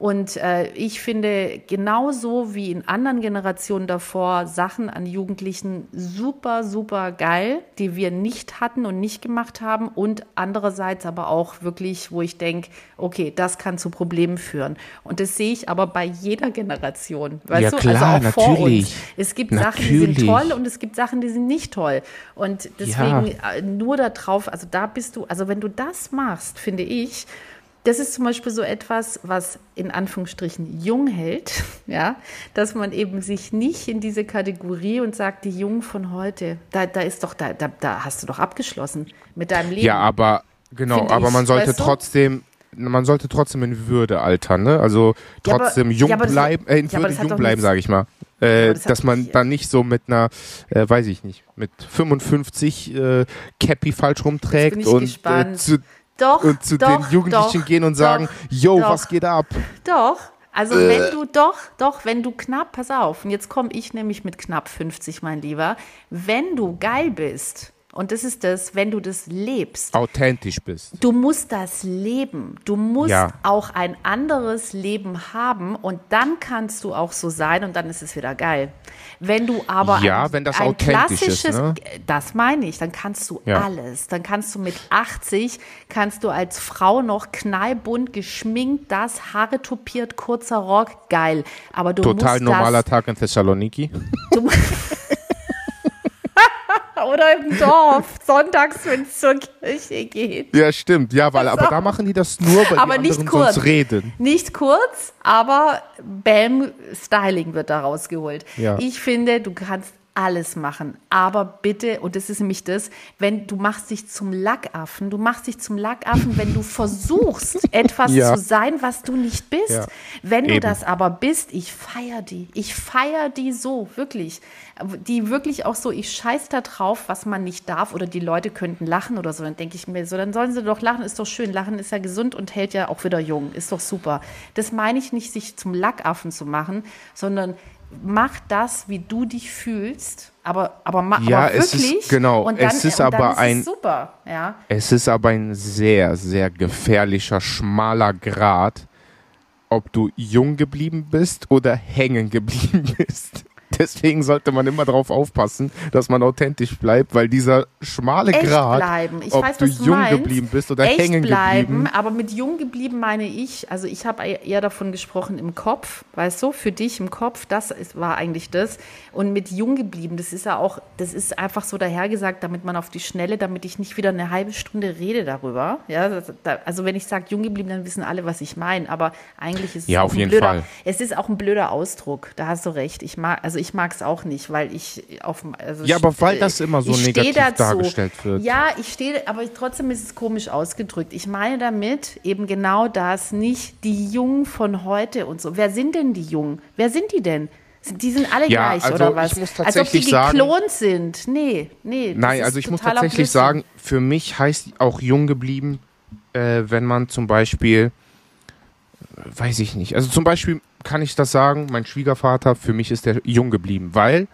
Und äh, ich finde genauso wie in anderen Generationen davor Sachen an Jugendlichen super, super geil, die wir nicht hatten und nicht gemacht haben. Und andererseits aber auch wirklich, wo ich denke, okay, das kann zu Problemen führen. Und das sehe ich aber bei jeder Generation. Weißt ja, du? Klar, also auch natürlich. vor uns. Es gibt natürlich. Sachen, die sind toll und es gibt Sachen, die sind nicht toll. Und deswegen ja. Äh, nur darauf, also da bist du, also wenn du das machst, finde ich, das ist zum Beispiel so etwas, was in Anführungsstrichen jung hält, ja, dass man eben sich nicht in diese Kategorie und sagt, die Jungen von heute, da, da ist doch, da, da, da hast du doch abgeschlossen mit deinem Leben. Ja, aber genau, aber ich, man sollte weißt du? trotzdem, man sollte trotzdem in Würde altern, ne? Also trotzdem ja, aber, jung ja, bleiben, äh, in ja, Würde jung bleiben, sage ich mal. Äh, das dass man dann nicht so mit einer, äh, weiß ich nicht, mit 55 äh, Cappy falsch rumträgt und äh, zu doch, und zu doch, den Jugendlichen doch, gehen und sagen, yo, was geht ab? Doch, also äh. wenn du doch, doch, wenn du knapp, pass auf, und jetzt komme ich nämlich mit knapp 50, mein Lieber, wenn du geil bist, und das ist das, wenn du das lebst. Authentisch bist. Du musst das leben. Du musst ja. auch ein anderes Leben haben und dann kannst du auch so sein und dann ist es wieder geil. Wenn du aber ja, ein, wenn das ein klassisches, ist, ne? das meine ich, dann kannst du ja. alles. Dann kannst du mit 80, kannst du als Frau noch knallbunt geschminkt, das, Haare topiert, kurzer Rock, geil. Aber du Total musst normaler das, Tag in Thessaloniki. Du, oder im Dorf, sonntags, wenn es zur Kirche geht. Ja, stimmt. Ja, weil, aber da machen die das nur, weil aber die nicht kurz. sonst reden. Nicht kurz, aber Bam, Styling wird da rausgeholt. Ja. Ich finde, du kannst alles machen. Aber bitte, und das ist nämlich das, wenn du machst dich zum Lackaffen, du machst dich zum Lackaffen, wenn du versuchst, etwas ja. zu sein, was du nicht bist. Ja. Wenn Eben. du das aber bist, ich feiere die. Ich feiere die so, wirklich. Die wirklich auch so, ich scheiß da drauf, was man nicht darf oder die Leute könnten lachen oder so. Dann denke ich mir so, dann sollen sie doch lachen, ist doch schön. Lachen ist ja gesund und hält ja auch wieder jung. Ist doch super. Das meine ich nicht, sich zum Lackaffen zu machen, sondern mach das, wie du dich fühlst, aber, aber mach ja, aber wirklich. Es ist, genau, und dann, es ist aber ist ein super, ja. Es ist aber ein sehr, sehr gefährlicher, schmaler Grad, ob du jung geblieben bist oder hängen geblieben bist. Deswegen sollte man immer darauf aufpassen, dass man authentisch bleibt, weil dieser schmale echt Grad, bleiben. Ich ob weiß, du jung meinst. geblieben bist oder echt hängen bleiben, geblieben. Aber mit jung geblieben meine ich, also ich habe eher davon gesprochen im Kopf, weißt du, für dich im Kopf, das ist, war eigentlich das. Und mit jung geblieben, das ist ja auch, das ist einfach so dahergesagt, damit man auf die Schnelle, damit ich nicht wieder eine halbe Stunde rede darüber. Ja, das, da, also wenn ich sage jung geblieben, dann wissen alle, was ich meine. Aber eigentlich ist es ja, auch auf ein jeden blöder, Fall. es ist auch ein blöder Ausdruck. Da hast du recht. Ich mag, also ich mag es auch nicht weil ich auf also Ja, aber weil das immer so negativ dazu. dargestellt wird. Ja, ich stehe, aber trotzdem ist es komisch ausgedrückt. Ich meine damit eben genau das, nicht die Jungen von heute und so. Wer sind denn die Jungen? Wer sind die denn? Die sind alle ja, gleich, also oder was? Ich muss Als ob die geklont sagen, sind. Nee, nee. Nein, also ich muss tatsächlich sagen, für mich heißt auch jung geblieben, äh, wenn man zum Beispiel, weiß ich nicht, also zum Beispiel kann ich das sagen, mein Schwiegervater, für mich ist der jung geblieben, weil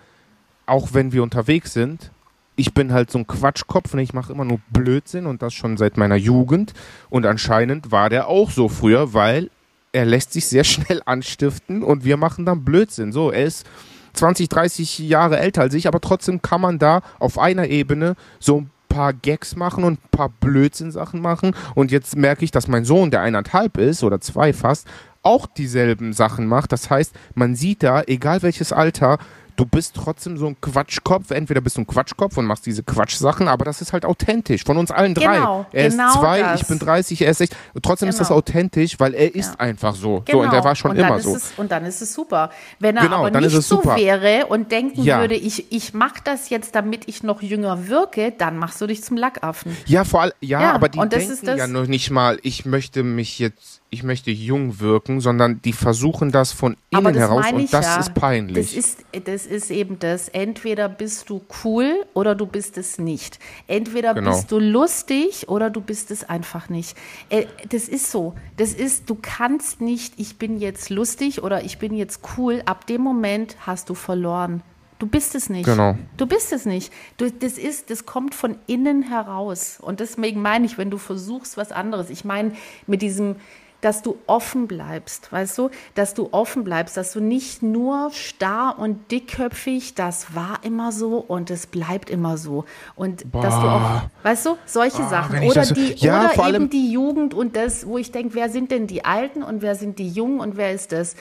auch wenn wir unterwegs sind, ich bin halt so ein Quatschkopf und ich mache immer nur Blödsinn und das schon seit meiner Jugend. Und anscheinend war der auch so früher, weil er lässt sich sehr schnell anstiften und wir machen dann Blödsinn. So, er ist 20, 30 Jahre älter als ich, aber trotzdem kann man da auf einer Ebene so ein paar Gags machen und ein paar Blödsinn-Sachen machen. Und jetzt merke ich, dass mein Sohn, der eineinhalb ist oder zwei fast, auch dieselben Sachen macht. Das heißt, man sieht da, egal welches Alter, du bist trotzdem so ein Quatschkopf. Entweder bist du ein Quatschkopf und machst diese Quatschsachen, aber das ist halt authentisch von uns allen drei. Genau, er genau ist zwei, das. ich bin 30, er ist 60. Und trotzdem ist das Genau. authentisch, weil er ist Ja. einfach so. So, und er war schon Genau. immer so. Es, und dann ist es super. Wenn er Genau, aber nicht so wäre und denken Ja. würde, ich, ich mache das jetzt, damit ich noch jünger wirke, dann machst du dich zum Lackaffen. Ja, vor allem, ja, Ja, aber die das denken ist das- ja noch nicht mal, ich möchte mich jetzt, ich möchte jung wirken, sondern die versuchen das von innen das heraus und das ja. ist peinlich. Das ist, das ist eben das. Entweder bist du cool oder du bist es nicht. Entweder Genau. bist du lustig oder du bist es einfach nicht. Äh, Das ist so. Das ist, du kannst nicht, ich bin jetzt lustig oder ich bin jetzt cool. Ab dem Moment hast du verloren. Du bist es nicht. Genau. Du bist es nicht. Du, das ist, das kommt von innen heraus. Und deswegen meine ich, wenn du versuchst, was anderes. Ich meine, mit diesem, dass du offen bleibst, weißt du, dass du offen bleibst, dass du nicht nur starr und dickköpfig, das war immer so und es bleibt immer so. Und dass du auch, Boah. weißt du, solche Sachen. wenn ich Oder, so- die, Ja, oder eben die Jugend und das, wo ich denke, wer sind denn die Alten und wer sind die Jungen und wer ist das?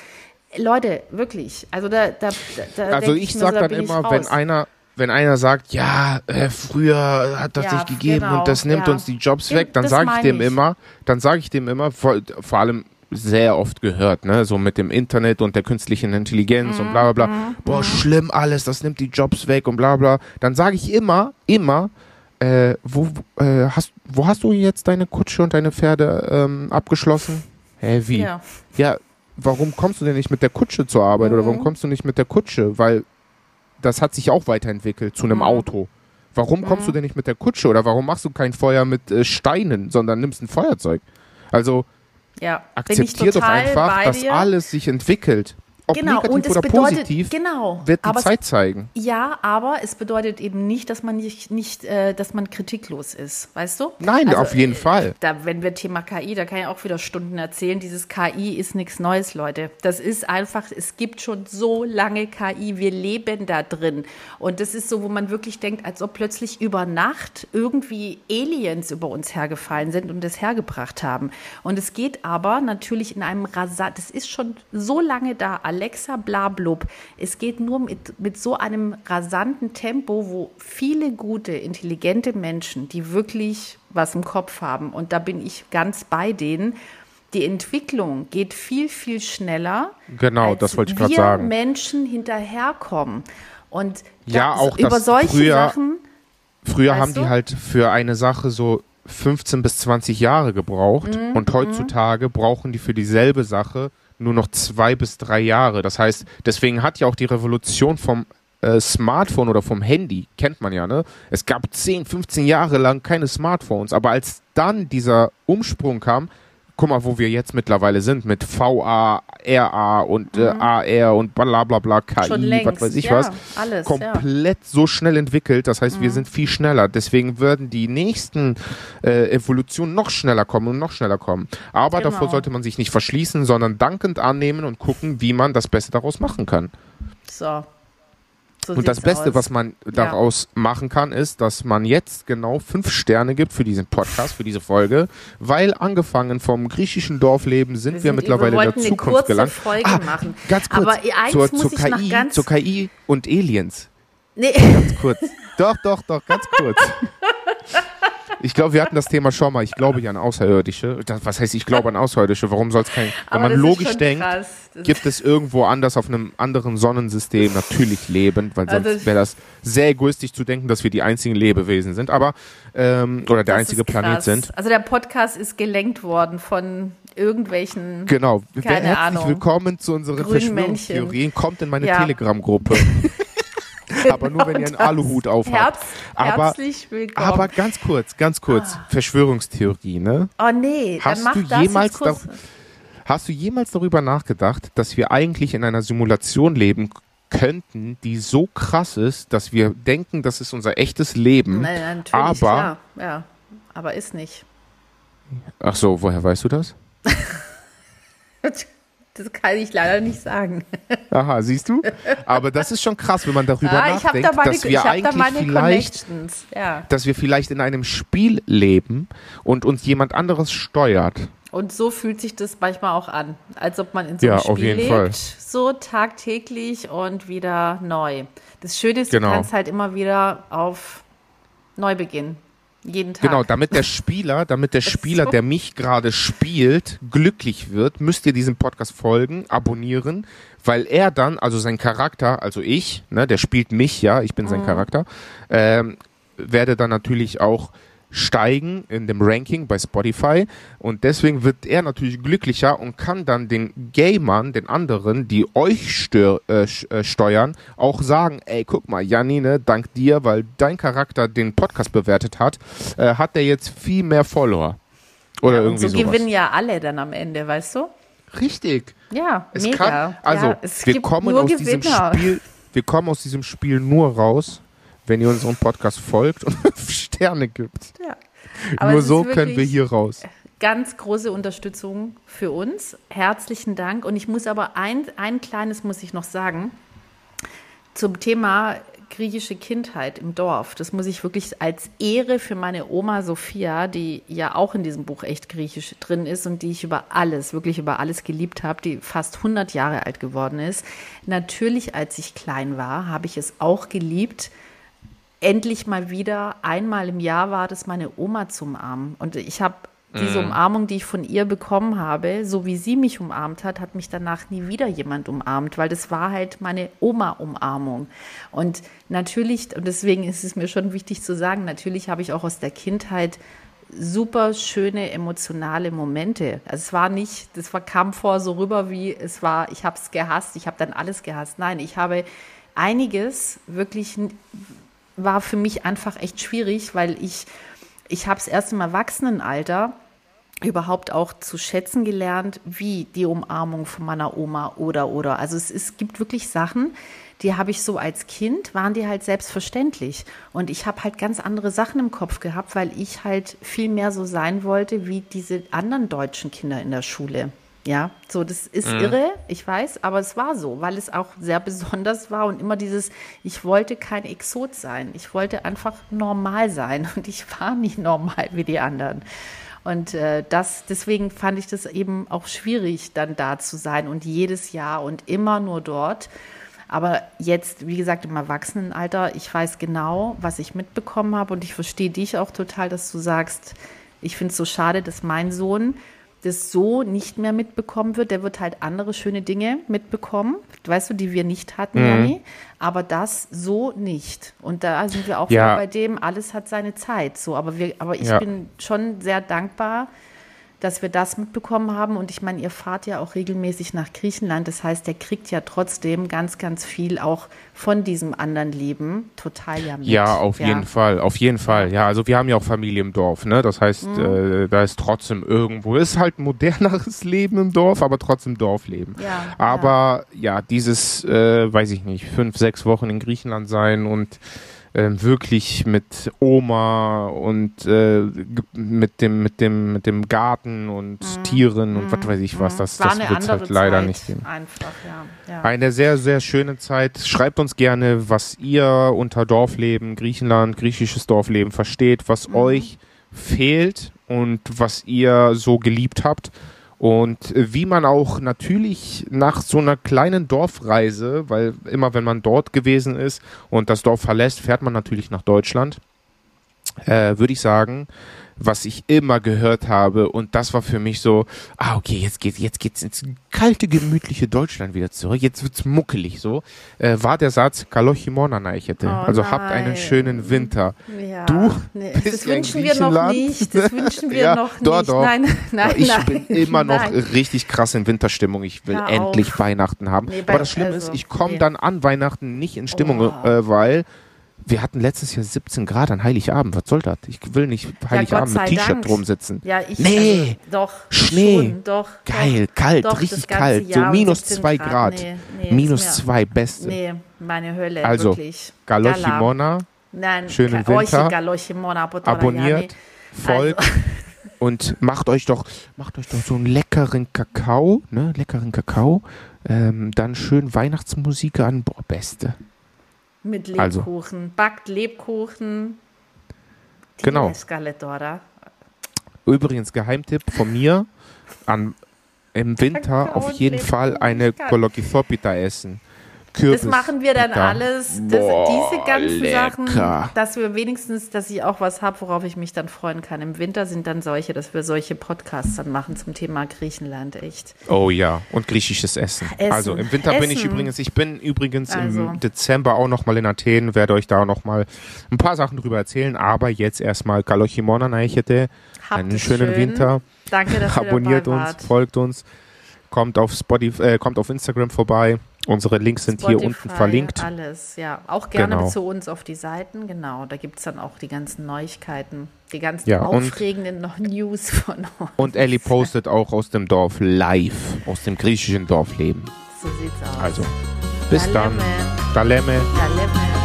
Leute, wirklich. Also da, da, da also ich mir sag so, da dann ich immer, wenn einer, wenn einer sagt, ja, äh, früher hat das Ja, nicht gegeben genau, und das nimmt ja. uns die Jobs weg, dann sage ich dem ich. immer, dann sage ich dem immer, vor, vor allem sehr oft gehört, ne, so mit dem Internet und der künstlichen Intelligenz und bla bla Mhm, bla. Boah, schlimm alles, das nimmt die Jobs weg und bla bla. Dann sage ich immer, immer, äh, wo, äh, hast, wo hast du jetzt deine Kutsche und deine Pferde ähm, abgeschlossen? Hä, wie? Ja. ja, warum kommst du denn nicht mit der Kutsche zur Arbeit oder Mhm. warum kommst du nicht mit der Kutsche? Weil das hat sich auch weiterentwickelt zu einem Mhm. Auto. Warum kommst du denn nicht mit der Kutsche oder warum machst du kein Feuer mit äh, Steinen, sondern nimmst ein Feuerzeug? Also Ja, bin ich akzeptier doch einfach, dass alles sich entwickelt. Ob Genau, negativ und es oder bedeutet, positiv, genau, wird die aber Zeit zeigen. Es, ja, aber es bedeutet eben nicht, dass man nicht, nicht äh, dass man kritiklos ist, weißt du? Nein, Also, auf jeden äh, Fall. Da, wenn wir Thema KI, da kann ich auch wieder Stunden erzählen. Dieses KI ist nichts Neues, Leute. Das ist einfach, es gibt schon so lange KI. Wir leben da drin. Und das ist so, wo man wirklich denkt, als ob plötzlich über Nacht irgendwie Aliens über uns hergefallen sind und das hergebracht haben. Und es geht aber natürlich in einem rasant, das ist schon so lange da, Alexa, bla, blub. Es geht nur mit, mit so einem rasanten Tempo, wo viele gute, intelligente Menschen, die wirklich was im Kopf haben, und da bin ich ganz bei denen, die Entwicklung geht viel, viel schneller. Genau, als das wollte ich gerade sagen. Menschen hinterherkommen. Und Ja, das- auch über solche früher- Sachen. Früher haben die du? halt für eine Sache so 15 bis 20 Jahre gebraucht Mhm, und heutzutage brauchen die für dieselbe Sache nur noch zwei bis drei Jahre. Das heißt, deswegen hat ja auch die Revolution vom äh, Smartphone oder vom Handy, kennt man ja, ne? Es gab 10, 15 Jahre lang keine Smartphones, aber als dann dieser Umsprung kam, guck mal, wo wir jetzt mittlerweile sind mit VA, RA und äh, AR und bla bla bla, KI, Mhm. Längst. was weiß ich ja, was Alles, ja. Mhm. komplett so schnell entwickelt. Das heißt, wir sind viel schneller. Deswegen würden die nächsten äh, Evolutionen noch schneller kommen und noch schneller kommen. Aber Genau. davor sollte man sich nicht verschließen, sondern dankend annehmen und gucken, wie man das Beste daraus machen kann. So. So und das Beste, aus. was man daraus machen kann, ist, dass man jetzt genau fünf Sterne gibt für diesen Podcast, für diese Folge, weil angefangen vom griechischen Dorfleben sind wir, mittlerweile wir in der Zukunft gelangt. Folge Ah, machen. Ganz kurz, Aber eins zur, muss zur, ich noch KI, ganz- zur KI und Aliens. Nee, Ganz kurz. doch, doch, doch, ganz kurz. Ich glaube, wir hatten das Thema schon mal. Ich glaube ja an Außerirdische. Das, was heißt, ich glaube an Außerirdische? Warum soll es kein. Wenn man logisch denkt, krass. Gibt es irgendwo anders auf einem anderen Sonnensystem natürlich Leben, weil Also sonst wäre das sehr egoistisch zu denken, dass wir die einzigen Lebewesen sind. Aber, ähm, oder der einzige Planet sind. Also der Podcast ist gelenkt worden von irgendwelchen. Genau. Keine Herzlich Ahnung. willkommen zu unseren Verschwörungstheorien. Kommt in meine Ja. Telegram-Gruppe. Aber nur, wenn ihr einen das. Aluhut aufhabt. Herz, Aber- herzlich willkommen. Aber ganz kurz, ganz kurz. Verschwörungstheorie, ne? oh nee, Hast dann mach du das jemals jetzt kurz. Hast du jemals darüber nachgedacht, dass wir eigentlich in einer Simulation leben könnten, die so krass ist, dass wir denken, das ist unser echtes Leben. Natürlich, aber, klar. Ja, aber ist nicht. ach so, woher weißt du das? Das kann ich leider nicht sagen. Aha, siehst du? Aber das ist schon krass, wenn man darüber Ah, ich habe nachdenkt, da meine, dass wir da eigentlich meine vielleicht. Ja. dass wir vielleicht in einem Spiel leben und uns jemand anderes steuert. Und so fühlt sich das manchmal auch an, als ob man in so einem Ja, Spiel lebt, Fall. so tagtäglich und wieder neu. Das Schöne ist, Genau. du kannst halt immer wieder auf Neubeginn. Jeden Tag. Genau, damit der Spieler, damit der Spieler, so. der mich gerade spielt, glücklich wird, müsst ihr diesem Podcast folgen, abonnieren, weil er dann, also sein Charakter, also ich, ne, der spielt mich ja, ich bin sein Mhm. Charakter, ähm, werde dann natürlich auch steigen in dem Ranking bei Spotify und deswegen wird er natürlich glücklicher und kann dann den Gamern, den anderen, die euch stör, äh, äh, steuern, auch sagen, ey, guck mal, Janine, dank dir, weil dein Charakter den Podcast bewertet hat, äh, hat der jetzt viel mehr Follower. Oder ja, irgendwie so sowas. gewinnen ja alle dann am Ende, weißt du? Richtig. Ja, Es mega. kann, also ja, es wir kommen aus diesem Gewinner. Spiel, wir kommen aus diesem Spiel nur raus, wenn ihr unserem Podcast folgt und Sterne gibt. Ja. Aber nur so können wir hier raus. Ganz große Unterstützung für uns. Herzlichen Dank. Und ich muss aber ein, ein kleines muss ich noch sagen zum Thema griechische Kindheit im Dorf. Das muss ich wirklich als Ehre für meine Oma Sophia, die ja auch in diesem Buch echt griechisch drin ist und die ich über alles, wirklich über alles geliebt habe, die fast 100 Jahre alt geworden ist. Natürlich, als ich klein war, habe ich es auch geliebt, endlich mal wieder einmal im Jahr war das meine Oma zu umarmen. Und ich habe diese Umarmung, die ich von ihr bekommen habe, so wie sie mich umarmt hat, hat mich danach nie wieder jemand umarmt, weil das war halt meine Oma-Umarmung. Und natürlich, und deswegen ist es mir schon wichtig zu sagen, natürlich habe ich auch aus der Kindheit super schöne emotionale Momente. Also es war nicht, das war, kam vor so rüber wie es war, ich habe es gehasst, ich habe dann alles gehasst. Nein, ich habe einiges wirklich war für mich einfach echt schwierig, weil ich ich habe es erst im Erwachsenenalter überhaupt auch zu schätzen gelernt, wie die Umarmung von meiner Oma oder oder. Also es, es gibt wirklich Sachen, die habe ich so als Kind, waren die halt selbstverständlich. Und ich habe halt ganz andere Sachen im Kopf gehabt, weil ich halt viel mehr so sein wollte wie diese anderen deutschen Kinder in der Schule. Ja, so, das ist irre, ich weiß, aber es war so, weil es auch sehr besonders war und immer dieses, ich wollte kein Exot sein. Ich wollte einfach normal sein und ich war nicht normal wie die anderen. Und äh, das, deswegen fand ich das eben auch schwierig, dann da zu sein und jedes Jahr und immer nur dort. Aber jetzt, wie gesagt, im Erwachsenenalter, ich weiß genau, was ich mitbekommen habe und ich verstehe dich auch total, dass du sagst, ich finde es so schade, dass mein Sohn das so nicht mehr mitbekommen wird. Der wird halt andere schöne Dinge mitbekommen, weißt du, die wir nicht hatten, Mhm. Janni. Aber das so nicht. Und da sind wir auch Ja. bei dem, alles hat seine Zeit. So, aber wir, aber ich Ja. bin schon sehr dankbar, dass wir das mitbekommen haben. Und ich meine, ihr fahrt ja auch regelmäßig nach Griechenland. Das heißt, der kriegt ja trotzdem ganz, ganz viel auch von diesem anderen Leben total ja mit. Ja, auf jeden Fall, auf jeden Fall. Ja, also wir haben ja auch Familie im Dorf, ne? Das heißt, Mhm. äh, da ist trotzdem irgendwo, ist halt moderneres Leben im Dorf, aber trotzdem Dorfleben. Ja, aber ja, dieses, äh, weiß ich nicht, fünf, sechs Wochen in Griechenland sein und wirklich mit Oma und äh, mit dem, mit dem, mit dem Garten und Tieren und was weiß ich was, das, Mhm. War das eine wird es halt leider Zeit nicht geben. Einfach, ja. ja. Eine sehr, sehr schöne Zeit. Schreibt uns gerne, was ihr unter Dorfleben, Griechenland, griechisches Dorfleben versteht, was Mhm. euch fehlt und was ihr so geliebt habt. Und äh, wie man auch natürlich nach so einer kleinen Dorfreise, weil immer wenn man dort gewesen ist und das Dorf verlässt, fährt man natürlich nach Deutschland, äh, würde ich sagen, was ich immer gehört habe und das war für mich so, ah okay, jetzt geht's jetzt geht's ins kalte gemütliche Deutschland wieder zurück, jetzt wird's muckelig so, äh, war der Satz Kalochimona Neichete, Oh also habt einen nein. schönen Winter. Ja, Du nee, bist das wünschen wir noch nicht. Das wünschen wir Ja, noch doch, nicht. doch. Nein, nein, ich nein. bin immer noch nein. richtig krass in Winterstimmung. Ich will Hör endlich auf. Weihnachten haben. Nee, Aber das Schlimme also, ist, ich komme nee. dann an Weihnachten nicht in Stimmung, Oh. äh, weil Wir hatten letztes Jahr 17 Grad an Heiligabend. Was soll das? Ich will nicht Heiligabend sei mit T-Shirt drum sitzen. Ja, ich Nee, also, doch Schnee. schon, doch Geil, doch, kalt, doch, richtig kalt. So Jahr minus 17 2 Grad. Nee, nee, minus ist mir- 2, beste. Nee, meine Hölle, Also, wirklich. Galochi. Mona, Nein, schönen Winter. Abonniert, ja, nee. folgt und macht euch doch, macht euch doch so einen leckeren Kakao, ne, leckeren Kakao. Ähm, dann schön Weihnachtsmusik an, boah, beste. Mit Also. Lebkuchen. Backt Lebkuchen. Die Genau. Escalatora. Übrigens, Geheimtipp von mir, an, im Winter auf jeden Fall eine ich kann- Essen. Das Kürbis, machen wir dann Pita. alles. Das, Boah, diese ganzen lecker. Sachen, dass wir wenigstens, dass ich auch was habe, worauf ich mich dann freuen kann. Im Winter sind dann solche, dass wir solche Podcasts dann machen zum Thema Griechenland, echt. Oh ja, und griechisches Essen. Essen. Also im Winter bin ich Essen. übrigens, ich bin übrigens Also. im Dezember auch nochmal in Athen, werde euch da nochmal ein paar Sachen drüber erzählen, aber jetzt erstmal Kalochimona Neichete, einen schönen schön. Winter, Danke, dass ihr abonniert dabei uns, wart. folgt uns, kommt auf Spotify, äh, kommt auf Instagram vorbei, unsere Links sind hier Spotify, unten verlinkt. Alles, ja. Auch gerne Genau. zu uns auf die Seiten, genau. Da gibt es dann auch die ganzen Neuigkeiten, die ganzen Ja, aufregenden noch News von uns. Und Ellie postet auch aus dem Dorf live, aus dem griechischen Dorfleben. So sieht's aus. Also, bis dann. Daleme, Daleme. Daleme.